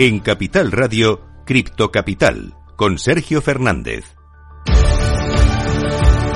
En Capital Radio, Cripto Capital, con Sergio Fernández.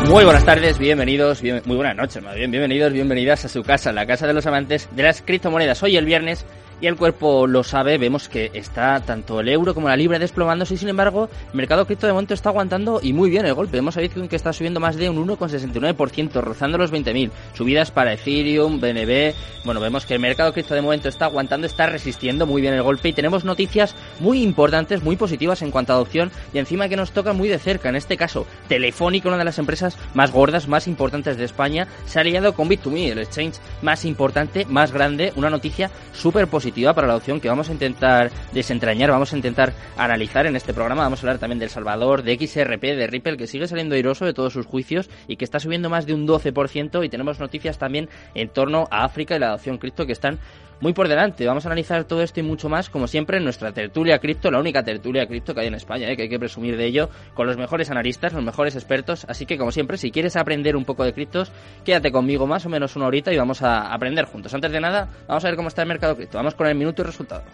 Muy buenas tardes, bienvenidos, muy buenas noches, más bien, bienvenidos, bienvenidas a su casa, la casa de los amantes de las criptomonedas. Hoy el viernes y el cuerpo lo sabe, vemos que está tanto el euro como la libra desplomándose y sin embargo el mercado cripto de momento está aguantando y muy bien el golpe. Vemos a Bitcoin que está subiendo más de un 1,69%, rozando los 20.000. Subidas para Ethereum, BNB. Bueno, vemos que el mercado cripto de momento está aguantando, está resistiendo muy bien el golpe y tenemos noticias muy importantes, muy positivas en cuanto a adopción y encima que nos toca muy de cerca. En este caso, Telefónica, una de las empresas más gordas, más importantes de España, se ha aliado con Bit2Me, el exchange más importante, más grande. Una noticia súper positiva para la opción que vamos a intentar desentrañar, vamos a intentar analizar en este programa. Vamos a hablar también del Salvador, de XRP, de Ripple, que sigue saliendo airoso de todos sus juicios y que está subiendo más de un 12%. Y tenemos noticias también en torno a África y la adopción cripto que están muy por delante. Vamos a analizar todo esto y mucho más, como siempre, en nuestra tertulia cripto, la única tertulia cripto que hay en España, ¿eh? que hay que presumir de ello, con los mejores analistas, los mejores expertos. Así que, como siempre, si quieres aprender un poco de criptos, quédate conmigo más o menos una horita y vamos a aprender juntos. Antes de nada, vamos a ver cómo está el mercado cripto. El minuto y resultado.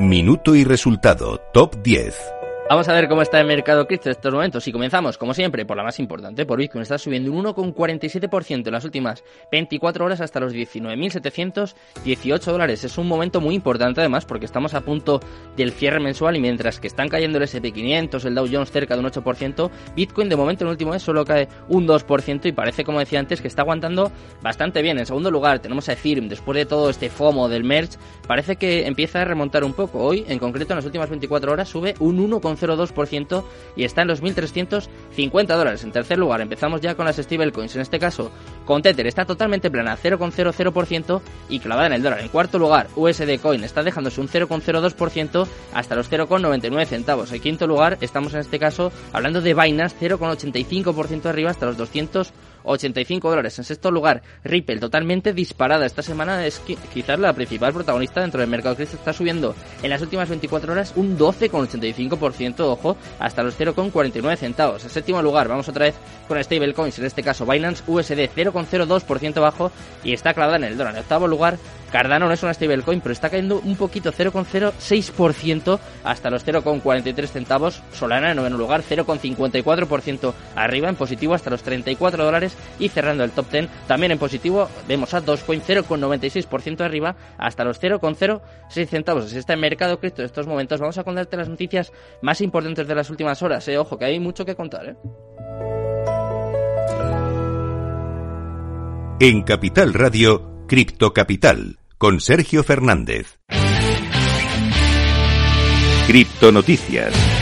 Minuto y resultado, top 10. Vamos a ver cómo está el mercado cripto en estos momentos. Y comenzamos, como siempre, por la más importante, por Bitcoin. Está subiendo un 1,47% en las últimas 24 horas hasta los 19.718 dólares. Es un momento muy importante, además, porque estamos a punto del cierre mensual y mientras que están cayendo el SP500, el Dow Jones cerca de un 8%, Bitcoin de momento en el último mes solo cae un 2% y parece, como decía antes, que está aguantando bastante bien. En segundo lugar, tenemos a Ethereum. Después de todo este FOMO del merge, parece que empieza a remontar un poco. Hoy, en concreto, en las últimas 24 horas, sube un 1,5%. 0,02% y está en los 1.350 dólares. En tercer lugar, empezamos ya con las stablecoins. En este caso, con Tether está totalmente plana, 0,00% y clavada en el dólar. En cuarto lugar, USD Coin está dejándose un 0,02% hasta los 0,99 centavos. En quinto lugar, estamos en este caso hablando de Binance, 0,85% arriba hasta los 200 85 dólares. En sexto lugar, Ripple, totalmente disparada. Esta semana es quizás la principal protagonista dentro del mercado cripto. Está subiendo en las últimas 24 horas un 12,85%, ojo, hasta los 0,49 centavos. En séptimo lugar, vamos otra vez con stablecoins, en este caso Binance USD, 0,02% bajo y está clavada en el dólar. En octavo lugar, Cardano no es una stablecoin, pero está cayendo un poquito, 0,06% hasta los 0,43 centavos. Solana en noveno lugar, 0,54% arriba en positivo hasta los 34 dólares y cerrando el top 10 también en positivo vemos a Dogecoin 0,96% arriba hasta los 0,06 centavos. Así está el mercado cripto en estos momentos. Vamos a contarte las noticias más importantes de las últimas horas. Eh. Ojo, que hay mucho que contar. Eh. En Capital Radio, Cripto Capital con Sergio Fernández. Cripto Noticias.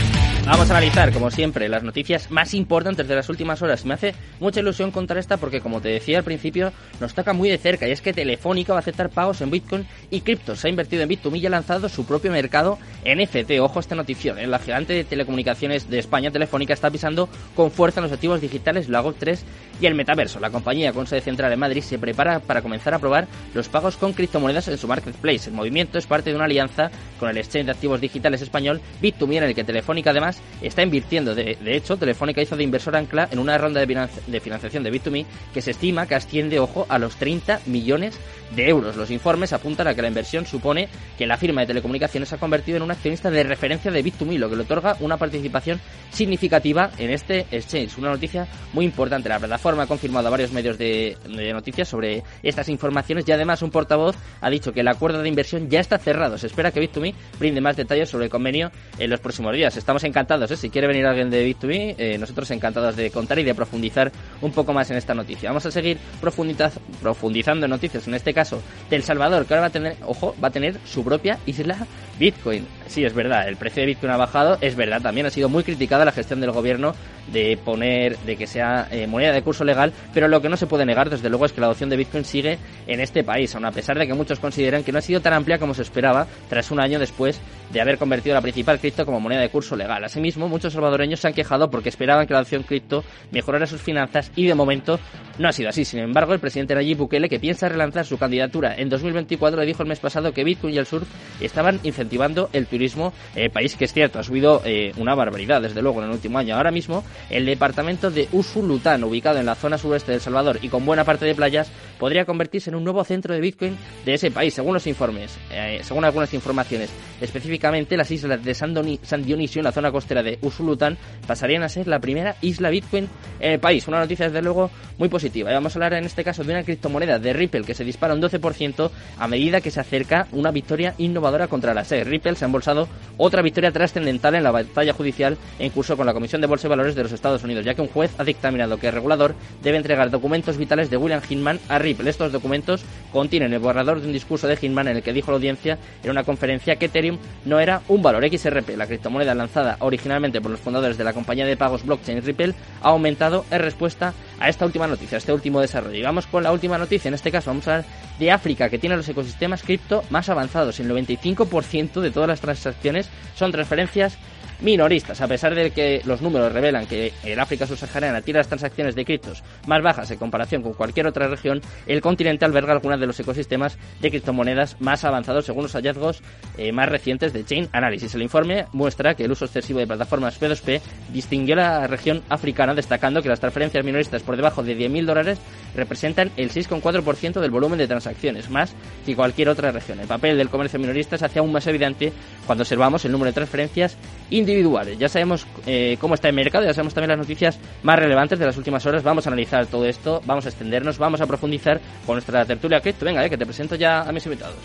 Vamos a analizar, como siempre, las noticias más importantes de las últimas horas. Me hace mucha ilusión contar esta porque, como te decía al principio, nos toca muy de cerca y es que Telefónica va a aceptar pagos en Bitcoin y criptos. Se ha invertido en Bit2Me y ha lanzado su propio mercado NFT. Ojo a esta noticia. ¿eh? La gigante de telecomunicaciones de España, Telefónica, está pisando con fuerza en los activos digitales, la 3 y el metaverso. La compañía con sede central en Madrid se prepara para comenzar a probar los pagos con criptomonedas en su marketplace. El movimiento es parte de una alianza con el exchange de activos digitales español Bit2Me en el que Telefónica además está invirtiendo. De, hecho, Telefónica hizo de inversor ancla en una ronda de, financiación de Bit2Me que se estima que asciende, ojo, a los 30 millones de euros. Los informes apuntan a que la inversión supone que la firma de telecomunicaciones se ha convertido en un accionista de referencia de Bit2Me, lo que le otorga una participación significativa en este exchange. Una noticia muy importante. La plataforma ha confirmado a varios medios de, de noticias sobre estas informaciones y además un portavoz ha dicho que el acuerdo de inversión ya está cerrado. Se espera que Bit2Me brinde más detalles sobre el convenio en los próximos días. Estamos encantados, ¿eh? si quiere venir alguien de Bit2Me, eh, nosotros encantados de contar y de profundizar un poco más en esta noticia. Vamos a seguir profundizando en noticias, en este caso de El Salvador, que ahora va a tener, ojo, va a tener su propia isla Bitcoin. Sí, es verdad, el precio de Bitcoin ha bajado, es verdad, también ha sido muy criticada la gestión del gobierno de poner, de que sea eh, moneda de curso legal, pero lo que no se puede negar, desde luego, es que la adopción de Bitcoin sigue en este país, aun a pesar de que muchos consideran que no ha sido tan amplia como se esperaba tras un año después de haber convertido la principal cripto como moneda de curso legal. Las Asimismo, muchos salvadoreños se han quejado porque esperaban que la adopción cripto mejorara sus finanzas y de momento no ha sido así. Sin embargo, el presidente Nayib Bukele, que piensa relanzar su candidatura en 2024, le dijo el mes pasado que Bitcoin y el surf estaban incentivando el turismo, eh, país que es cierto, ha subido eh, una barbaridad desde luego en el último año. Ahora mismo, el departamento de Usulután, ubicado en la zona sureste de El Salvador y con buena parte de playas, podría convertirse en un nuevo centro de Bitcoin de ese país, según los informes, eh, según algunas informaciones. Específicamente, las islas de San, Dionisio, en la zona costera de Usulután, pasarían a ser la primera isla Bitcoin en el país. Una noticia, desde luego, muy positiva. Y vamos a hablar en este caso de una criptomoneda de Ripple que se dispara un 12% a medida que se acerca una victoria innovadora contra la SEC. Ripple se ha embolsado otra victoria trascendental en la batalla judicial en curso con la Comisión de Bolsa y Valores de los Estados Unidos, ya que un juez ha dictaminado que el regulador debe entregar documentos vitales de William Hinman a Ripple. Estos documentos contienen el borrador de un discurso de Hinman en el que dijo la audiencia en una conferencia que Ethereum no era un valor XRP. La criptomoneda lanzada originalmente por los fundadores de la compañía de pagos blockchain Ripple ha aumentado en respuesta a esta última noticia, a este último desarrollo. Y vamos con la última noticia, en este caso vamos a hablar de África, que tiene los ecosistemas cripto más avanzados. El 95% de todas las transacciones son transferencias minoristas, a pesar de que los números revelan que el África subsahariana tiene las transacciones de criptos más bajas en comparación con cualquier otra región, el continente alberga algunos de los ecosistemas de criptomonedas más avanzados según los hallazgos eh, más recientes de Chain Analysis. El informe muestra que el uso excesivo de plataformas P2P distinguió la región africana, destacando que las transferencias minoristas por debajo de 10.000 dólares representan el 6,4% del volumen de transacciones, más que cualquier otra región. El papel del comercio minorista se hace aún más evidente cuando observamos el número de transferencias individuales. Ya sabemos eh, cómo está el mercado, ya sabemos también las noticias más relevantes de las últimas horas. Vamos a analizar todo esto, vamos a extendernos, vamos a profundizar con nuestra tertulia cripto. Venga, eh, que te presento ya a mis invitados.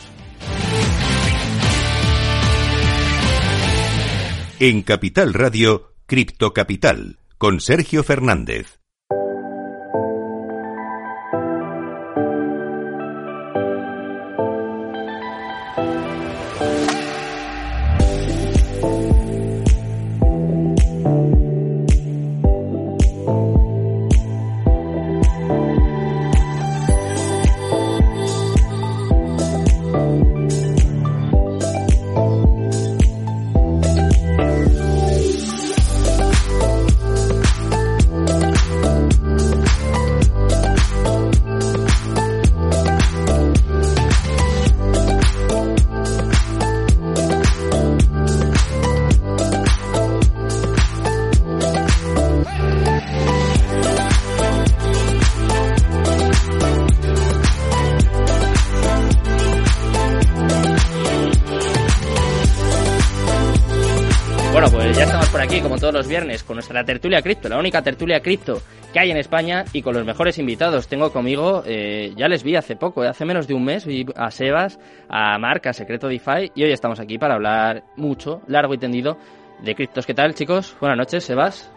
En Capital Radio, Cripto Capital, con Sergio Fernández. Los viernes con nuestra tertulia cripto, la única tertulia cripto que hay en España y con los mejores invitados. Tengo conmigo, eh, ya les vi hace poco, eh, hace menos de un mes, vi a Sebas, a Marc, a Secreto DeFi y hoy estamos aquí para hablar mucho, largo y tendido de criptos. ¿Qué tal, chicos? Buenas noches, Sebas.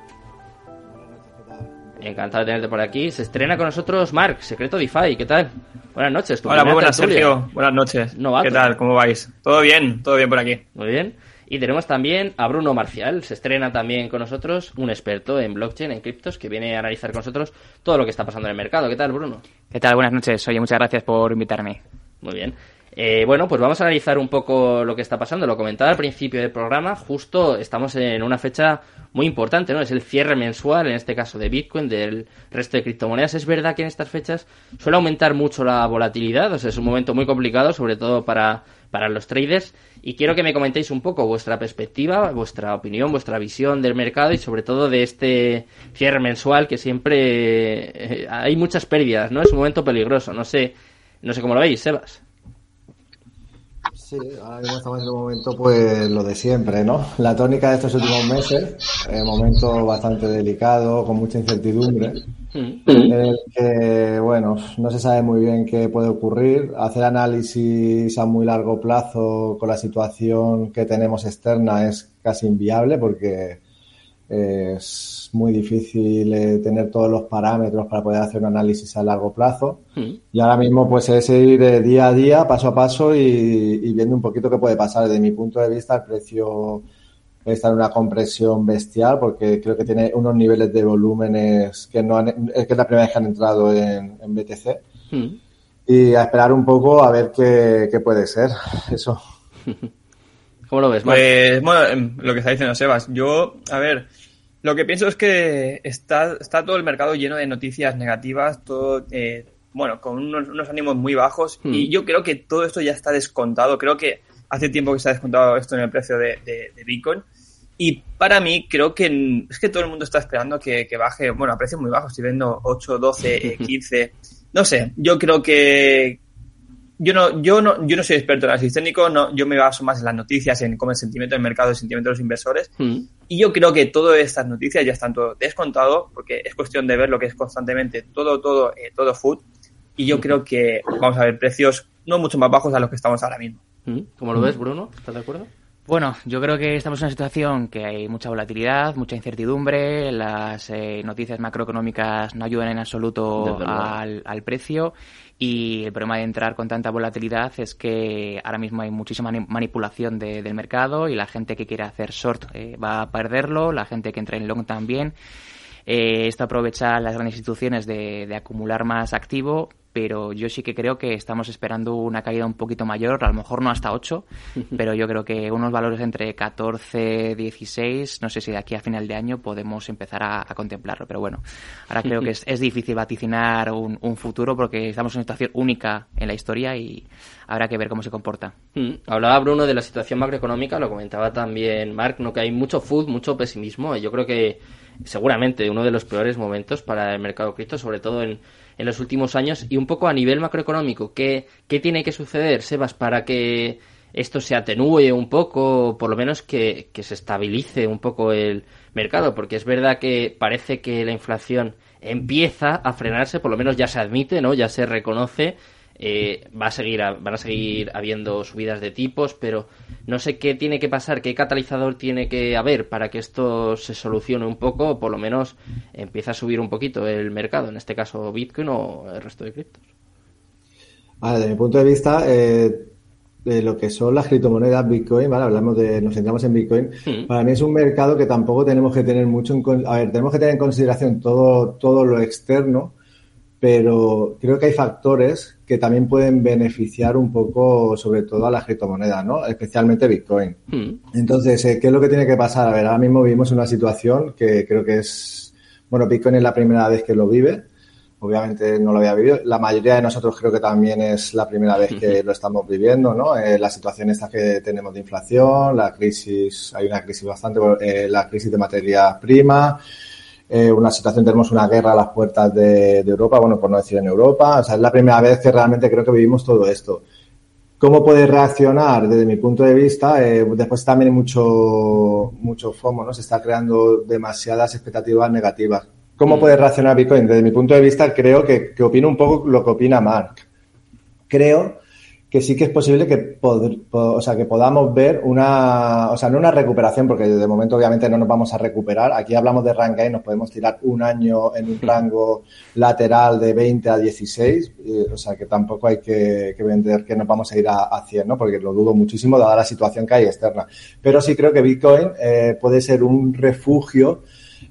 Encantado de tenerte por aquí. Se estrena con nosotros Marc, Secreto DeFi. ¿Qué tal? Buenas noches. Hola, muy buenas, Sergio. Buenas noches. ¿Qué tal? ¿Cómo vais? ¿Todo bien? ¿Todo bien por aquí? Muy bien. Y tenemos también a Bruno Marcial, se estrena también con nosotros, un experto en blockchain, en criptos, que viene a analizar con nosotros todo lo que está pasando en el mercado. ¿Qué tal, Bruno? ¿Qué tal? Buenas noches. Oye, muchas gracias por invitarme. Muy bien. Eh, bueno, pues vamos a analizar un poco lo que está pasando. Lo comentaba al principio del programa, justo estamos en una fecha muy importante, ¿no? Es el cierre mensual, en este caso de Bitcoin, del resto de criptomonedas. Es verdad que en estas fechas suele aumentar mucho la volatilidad, o sea, es un momento muy complicado, sobre todo para para los traders y quiero que me comentéis un poco vuestra perspectiva, vuestra opinión, vuestra visión del mercado y sobre todo de este cierre mensual que siempre eh, hay muchas pérdidas, ¿no? Es un momento peligroso, no sé, no sé cómo lo veis, Sebas. Sí, ahora mismo estamos en un momento, pues lo de siempre, ¿no? La tónica de estos últimos meses, un momento bastante delicado, con mucha incertidumbre, mm. en el que, bueno, no se sabe muy bien qué puede ocurrir. Hacer análisis a muy largo plazo con la situación que tenemos externa es casi inviable porque es muy difícil eh, tener todos los parámetros para poder hacer un análisis a largo plazo. Hmm. Y ahora mismo pues es ir eh, día a día, paso a paso y, viendo un poquito qué puede pasar. Desde mi punto de vista el precio está en una compresión bestial porque creo que tiene unos niveles de volúmenes que no han, es que es la primera vez que han entrado en, BTC. Hmm. Y a esperar un poco a ver qué, qué puede ser eso. ¿Cómo lo ves, Pues, bueno, em, lo que está diciendo Sebas, yo, a ver, lo que pienso es que está, está todo el mercado lleno de noticias negativas, todo, eh, bueno, con unos, ánimos muy bajos, hmm. y yo creo que todo esto ya está descontado. Creo que hace tiempo que está descontado esto en el precio de, de, Bitcoin. Y para mí, creo que es que todo el mundo está esperando que, que baje, bueno, a precios muy bajos, estoy viendo 8, 12, 15. No sé, yo creo que, yo no, yo no, yo no soy experto en análisis técnico, no, yo me baso más en las noticias, en cómo el sentimiento del mercado, el sentimiento de los inversores. Mm. Y yo creo que todas estas noticias ya están todo descontado, porque es cuestión de ver lo que es constantemente todo, todo, eh, todo food. Y yo creo que vamos a ver precios no mucho más bajos a los que estamos ahora mismo. Mm. ¿Cómo lo ves, Bruno? ¿Estás de acuerdo? Bueno, yo creo que estamos en una situación que hay mucha volatilidad, mucha incertidumbre, las eh, noticias macroeconómicas no ayudan en absoluto al, al, precio y el problema de entrar con tanta volatilidad es que ahora mismo hay muchísima manipulación del mercado y la gente que quiere hacer short eh, va a perderlo, la gente que entra en long también. Eh, esto aprovecha las grandes instituciones de, de acumular más activo pero yo sí que creo que estamos esperando una caída un poquito mayor, a lo mejor no hasta 8, pero yo creo que unos valores entre 14, 16, no sé si de aquí a final de año podemos empezar a, contemplarlo, pero bueno, ahora creo que es, es difícil vaticinar un, un, futuro porque estamos en una situación única en la historia y habrá que ver cómo se comporta. Mm. Hablaba Bruno de la situación macroeconómica, lo comentaba también Mark, ¿no? que hay mucho food, mucho pesimismo, yo creo que seguramente uno de los peores momentos para el mercado cripto, sobre todo en en los últimos años y un poco a nivel macroeconómico, ¿qué, qué tiene que suceder, Sebas, para que esto se atenúe un poco, por lo menos que, que se estabilice un poco el mercado? Porque es verdad que parece que la inflación empieza a frenarse, por lo menos ya se admite, ¿no? Ya se reconoce eh, va a seguir van a seguir habiendo subidas de tipos, pero no sé qué tiene que pasar, qué catalizador tiene que haber para que esto se solucione un poco, o por lo menos empiece a subir un poquito el mercado, en este caso Bitcoin o el resto de criptos. desde mi punto de vista, eh, de lo que son las criptomonedas Bitcoin, ¿vale? Hablamos de, nos centramos en Bitcoin. Hmm. Para mí es un mercado que tampoco tenemos que tener mucho en, a ver, tenemos que tener en consideración todo, todo lo externo, pero creo que hay factores que también pueden beneficiar un poco, sobre todo a las criptomonedas, ¿no? Especialmente Bitcoin. Hmm. Entonces, eh, ¿qué es lo que tiene que pasar? A ver, ahora mismo vivimos una situación que creo que es, bueno, Bitcoin es la primera vez que lo vive. Obviamente no lo había vivido. La mayoría de nosotros creo que también es la primera vez que lo estamos viviendo, ¿no? Eh, la situación esta que tenemos de inflación, la crisis, hay una crisis bastante, eh, la crisis de materia prima, eh, una situación, tenemos una guerra a las puertas de, Europa, bueno, por no decir en Europa, o sea, es la primera vez que realmente creo que vivimos todo esto. ¿Cómo puede reaccionar desde mi punto de vista? Eh, después también hay mucho, mucho FOMO, ¿no? Se está creando demasiadas expectativas negativas. ¿Cómo mm. puede reaccionar Bitcoin? Desde mi punto de vista, creo que, que opino un poco lo que opina Mark. Creo que sí que es posible que, o sea, que podamos ver una, o sea, no una recuperación, porque de momento obviamente no nos vamos a recuperar. Aquí hablamos de rank y nos podemos tirar un año en un rango lateral de 20 a 16, o sea, que tampoco hay que, vender que nos vamos a ir a, a 100, ¿no? Porque lo dudo muchísimo dada la situación que hay externa. Pero sí creo que Bitcoin eh, puede ser un refugio,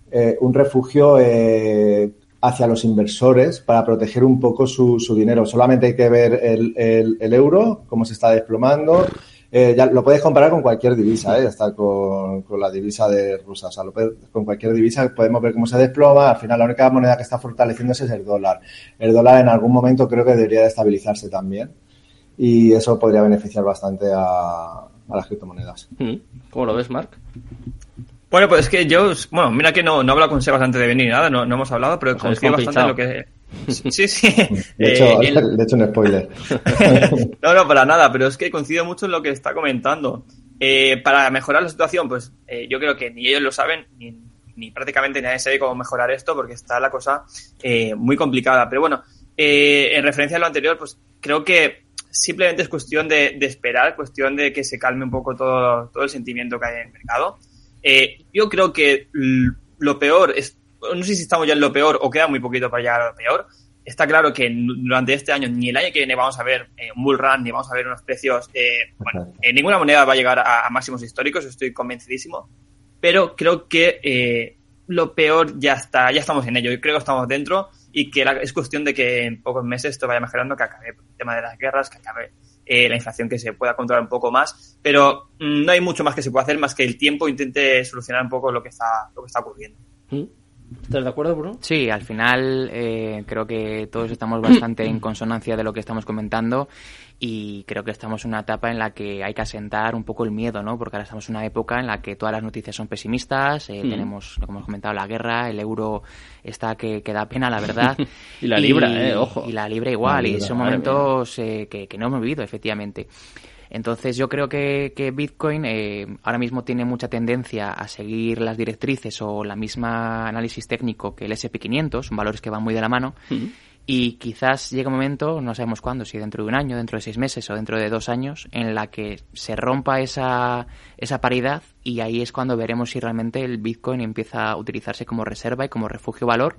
eh, un refugio eh, hacia los inversores para proteger un poco su, su dinero. Solamente hay que ver el, el, euro, cómo se está desplomando. Eh, ya lo puedes comparar con cualquier divisa, ¿eh? con, con la divisa de Rusia. Con cualquier divisa podemos ver cómo se desploma. Al final, la única moneda que está fortaleciéndose es el dólar. El dólar en algún momento creo que debería de estabilizarse también. Y eso podría beneficiar bastante a, a las criptomonedas. Mm. ¿Cómo lo ves, Mark? Bueno, pues es que yo, bueno, mira que no, no he hablado con Sebas antes de venir, nada, no, no hemos hablado, pero coincido bastante en lo que... Sí, sí. De hecho, eh, de hecho un spoiler. no, no, para nada, pero es que coincido mucho en lo que está comentando. Eh, para mejorar la situación, pues eh, yo creo que ni ellos lo saben, ni, ni, prácticamente nadie sabe cómo mejorar esto, porque está la cosa eh, muy complicada. Pero bueno, eh, en referencia a lo anterior, pues creo que simplemente es cuestión de, de esperar, cuestión de que se calme un poco todo, todo el sentimiento que hay en el mercado. Eh, yo creo que lo peor es, no sé si estamos ya en lo peor o queda muy poquito para llegar a lo peor. Está claro que durante este año, ni el año que viene vamos a ver eh, un bull run, ni vamos a ver unos precios, eh, bueno, ninguna moneda va a llegar a, máximos históricos, estoy convencidísimo. Pero creo que lo peor ya está, ya estamos en ello. Yo creo que estamos dentro y que es cuestión de que en pocos meses esto vaya mejorando, que acabe el tema de las guerras, que acabe la inflación que se pueda controlar un poco más, pero mm, no hay mucho más que se pueda hacer más que el tiempo intente solucionar un poco lo que está, lo que está ocurriendo. ¿Mm? ¿Estás de acuerdo, Bruno? Sí, al final eh, creo que todos estamos bastante en consonancia de lo que estamos comentando y creo que estamos en una etapa en la que hay que asentar un poco el miedo, ¿no? Porque ahora estamos en una época en la que todas las noticias son pesimistas, eh, tenemos, como hemos comentado, la guerra, el euro está que, que da pena, la verdad. y la libra, eh, ojo. Y la libra igual, y son momentos eh, que, que no hemos vivido, efectivamente. Entonces yo creo que, Bitcoin eh, ahora mismo tiene mucha tendencia a seguir las directrices o la misma análisis técnico que el SP500, son valores que van muy de la mano. Y quizás llegue un momento, no sabemos cuándo, si dentro de un año, dentro de seis meses o dentro de dos años, en la que se rompa esa, esa paridad y ahí es cuando veremos si realmente el Bitcoin empieza a utilizarse como reserva y como refugio valor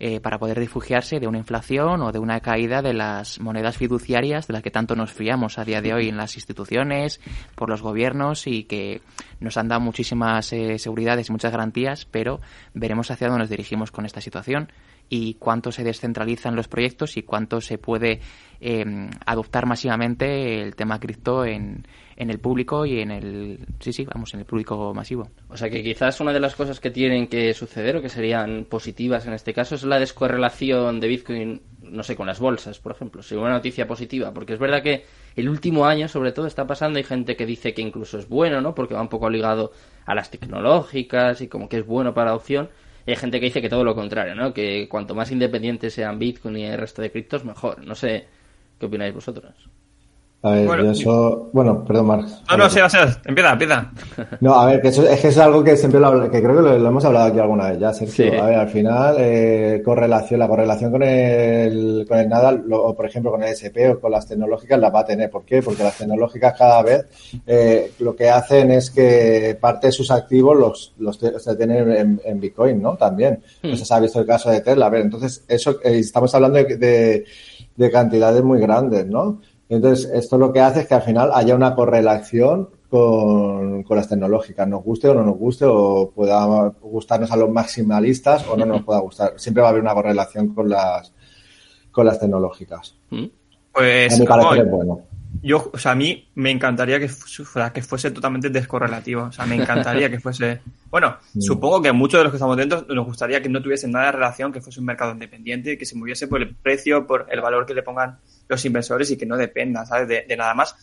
eh, para poder refugiarse de una inflación o de una caída de las monedas fiduciarias de las que tanto nos fiamos a día de hoy en las instituciones, por los gobiernos y que nos han dado muchísimas eh, seguridades y muchas garantías, pero veremos hacia dónde nos dirigimos con esta situación y cuánto se descentralizan los proyectos y cuánto se puede eh, adoptar masivamente el tema cripto en, en el público y en el sí sí vamos en el público masivo. O sea que quizás una de las cosas que tienen que suceder o que serían positivas en este caso es la descorrelación de Bitcoin no sé con las bolsas por ejemplo. Sería una noticia positiva porque es verdad que el último año sobre todo está pasando. Hay gente que dice que incluso es bueno no porque va un poco ligado a las tecnológicas y como que es bueno para la opción hay gente que dice que todo lo contrario, ¿no? Que cuanto más independientes sean Bitcoin y el resto de criptos, mejor. No sé qué opináis vosotros. A ver, bueno, yo eso... Bueno, perdón, Marx. No, no, sí, o sea, empieza, empieza. No, a ver, que eso, es que es algo que siempre lo, que creo que lo, hemos hablado aquí alguna vez ya, Sergio. A ver, al final, eh, correlación, la correlación con el, con el nada, o por ejemplo con el SP o con las tecnológicas, la va a tener. ¿Por qué? Porque las tecnológicas cada vez eh, lo que hacen es que parte de sus activos los, los se tienen en, Bitcoin, ¿no? También. Hmm. Pues se ha visto el caso de Tesla. A ver, entonces, eso, eh, estamos hablando de, de, de cantidades muy grandes, ¿no? Entonces, esto lo que hace es que al final haya una correlación con, las tecnológicas, nos guste o no nos guste, o pueda gustarnos a los maximalistas o no nos pueda gustar. Siempre va a haber una correlación con las, con las tecnológicas. Mm. Pues, a mi parecer es bueno. Yo, o sea, a mí me encantaría que, que fuese totalmente descorrelativo. O sea, me encantaría que fuese. Bueno, mm. supongo que muchos de los que estamos dentro nos gustaría que no tuviesen nada de relación, que fuese un mercado independiente, que se moviese por el precio, por el valor que le pongan los inversores y que no dependa, ¿sabes? De, nada más.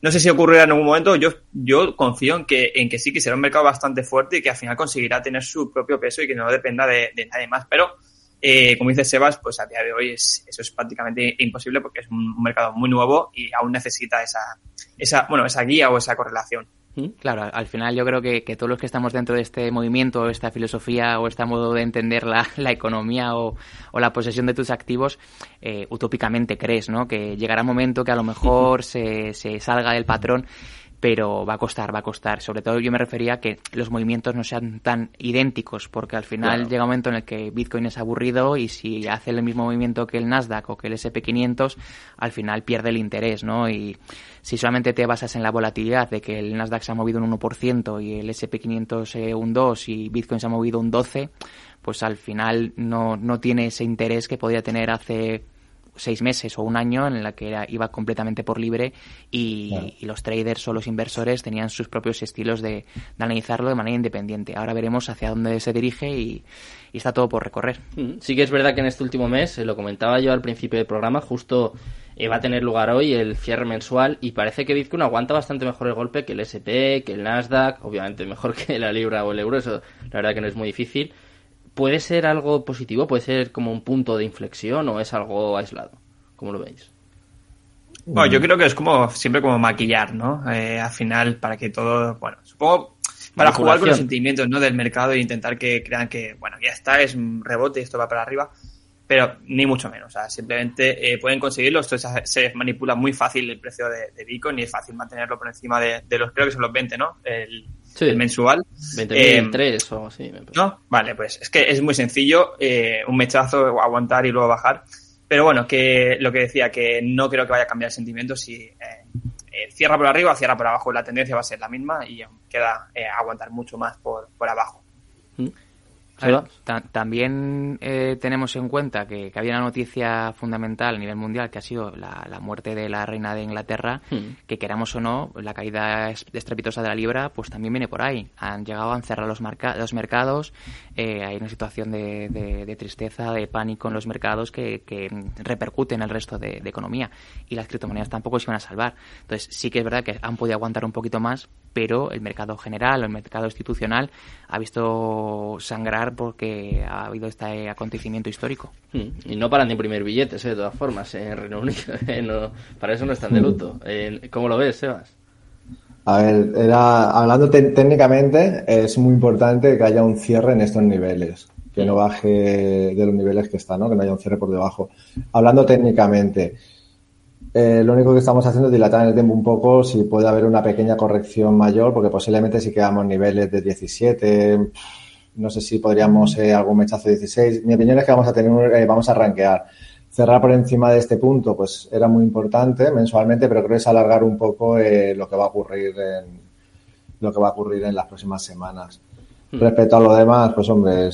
No sé si ocurrirá en algún momento. Yo, yo confío en que, en que sí, que será un mercado bastante fuerte y que al final conseguirá tener su propio peso y que no dependa de, nadie más. Pero, eh, como dice Sebas, pues a día de hoy es, eso es prácticamente imposible porque es un mercado muy nuevo y aún necesita esa, esa, bueno, esa guía o esa correlación. Claro, al final yo creo que, todos los que estamos dentro de este movimiento, esta filosofía o este modo de entender la, la economía o, la posesión de tus activos, eh, utópicamente crees, ¿no? Que llegará un momento que a lo mejor se, se salga del patrón pero va a costar, va a costar. Sobre todo yo me refería a que los movimientos no sean tan idénticos, porque al final llega un momento en el que Bitcoin es aburrido y si hace el mismo movimiento que el Nasdaq o que el SP500, al final pierde el interés, ¿no? Y si solamente te basas en la volatilidad de que el Nasdaq se ha movido un 1% y el SP500 eh, un 2% y Bitcoin se ha movido un 12%, pues al final no, no tiene ese interés que podía tener hace seis meses o un año en la que era, iba completamente por libre y, los traders o los inversores tenían sus propios estilos de, analizarlo de manera independiente. Ahora veremos hacia dónde se dirige y, está todo por recorrer. Mm, sí que es verdad que en este último mes, eh, lo comentaba yo al principio del programa, justo eh, va a tener lugar hoy el cierre mensual y parece que Bitcoin aguanta bastante mejor el golpe que el SP, que el Nasdaq, obviamente mejor que la libra o el euro, eso la verdad que no es muy difícil ¿Puede ser algo positivo? ¿Puede ser como un punto de inflexión o es algo aislado? ¿Cómo lo veis? Bueno, yo creo que es como siempre como maquillar, ¿no? Eh, al final, para que todo, bueno, supongo para jugar con los sentimientos, ¿no? Del mercado e intentar que crean que, bueno, ya está, es un rebote y esto va para arriba, pero ni mucho menos. O sea, simplemente eh, pueden conseguirlo. Esto se, manipula muy fácil el precio de, Bitcoin y es fácil mantenerlo por encima de, de, los, creo que son los 20, ¿no? El, el mensual. 20.003 o así. ¿No? Vale, pues es que es muy sencillo, eh, un mechazo, aguantar y luego bajar. Pero bueno, que lo que decía, que no creo que vaya a cambiar el sentimiento si eh, eh, cierra por arriba, cierra por abajo, la tendencia va a ser la misma y queda aguantar mucho más por, por abajo. ¿Mm? También eh, tenemos en cuenta que, había una noticia fundamental a nivel mundial que ha sido la, muerte de la reina de Inglaterra, hmm. que queramos o no, la caída estrepitosa de la libra, pues también viene por ahí. Han llegado a cerrar los, los mercados, eh, hay una situación de, tristeza, de pánico en los mercados que, repercute en el resto de, de economía y las criptomonedas tampoco se van a salvar. Entonces sí que es verdad que han podido aguantar un poquito más, pero el mercado general, el mercado institucional, ha visto sangrar porque ha habido este acontecimiento histórico. Hmm. Y no paran de imprimir billetes, ¿eh? de todas formas, en Reino Unido. ¿eh? para eso no están de hmm. luto. ¿Cómo lo ves, Sebas? A ver, era, hablando técnicamente, es muy importante que haya un cierre en estos niveles, que no baje de los niveles que está, ¿no? que no haya un cierre por debajo. Hablando técnicamente, eh, lo único que estamos haciendo es dilatar en el tiempo un poco si puede haber una pequeña corrección mayor, porque posiblemente si quedamos niveles de 17, no sé si podríamos eh, algún mechazo de 16. Mi opinión es que vamos a tener, eh, vamos a rankear. Cerrar por encima de este punto, pues era muy importante mensualmente, pero creo que es alargar un poco lo que va a ocurrir en lo que va a ocurrir en las próximas semanas. Hmm. Respecto a lo demás, pues hombre,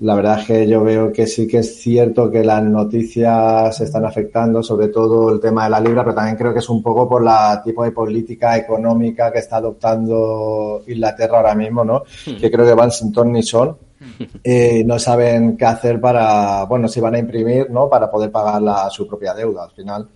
la verdad es que yo veo que sí que es cierto que las noticias están afectando, sobre todo el tema de la libra, pero también creo que es un poco por la tipo de política económica que está adoptando Inglaterra ahora mismo, ¿no? Hmm. Que creo que van sin ton ni son. Hmm. Eh, no saben qué hacer para, bueno, si van a imprimir, ¿no? Para poder pagar la, su propia deuda. Al final,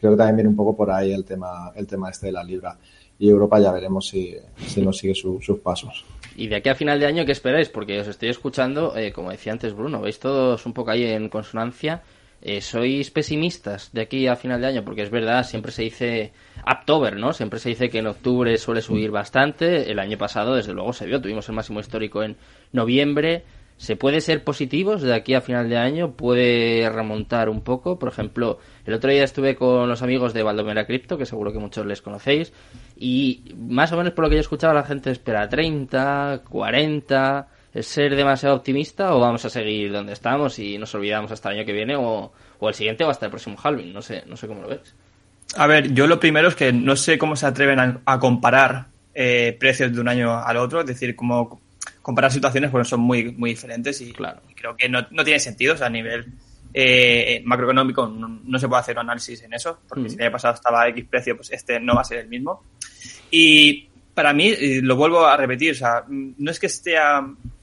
creo que también viene un poco por ahí el tema, el tema este de la libra. Y Europa ya veremos si, si nos sigue sus pasos. Y de aquí a final de año, ¿qué esperáis? Porque os estoy escuchando, eh, como decía antes Bruno, veis todos un poco ahí en consonancia. Eh, ¿Sois pesimistas de aquí a final de año? Porque es verdad, siempre se dice October, ¿no? Siempre se dice que en octubre suele subir bastante. El año pasado, desde luego, se vio. Tuvimos el máximo histórico en noviembre. ¿Se puede ser positivos de aquí a final de año? ¿Puede remontar un poco? Por ejemplo, el otro día estuve con los amigos de Valdomera Crypto, que seguro que muchos les conocéis, y más o menos por lo que yo escuchaba la gente espera 30, 40. ¿Es ser demasiado optimista o vamos a seguir donde estamos y nos olvidamos hasta el año que viene o, el siguiente o hasta el próximo halving? No sé, no sé cómo lo ves. A ver, yo lo primero es que no sé cómo se atreven a, comparar eh, precios de un año al otro, es decir, cómo comparar situaciones porque son muy, muy diferentes y, claro. creo que no, no tiene sentido, o sea, a nivel eh, macroeconómico no, se puede hacer un análisis en eso, porque mm. si el año pasado estaba X precio, pues este no va a ser el mismo. Y para mí, lo vuelvo a repetir, o sea, no es que esté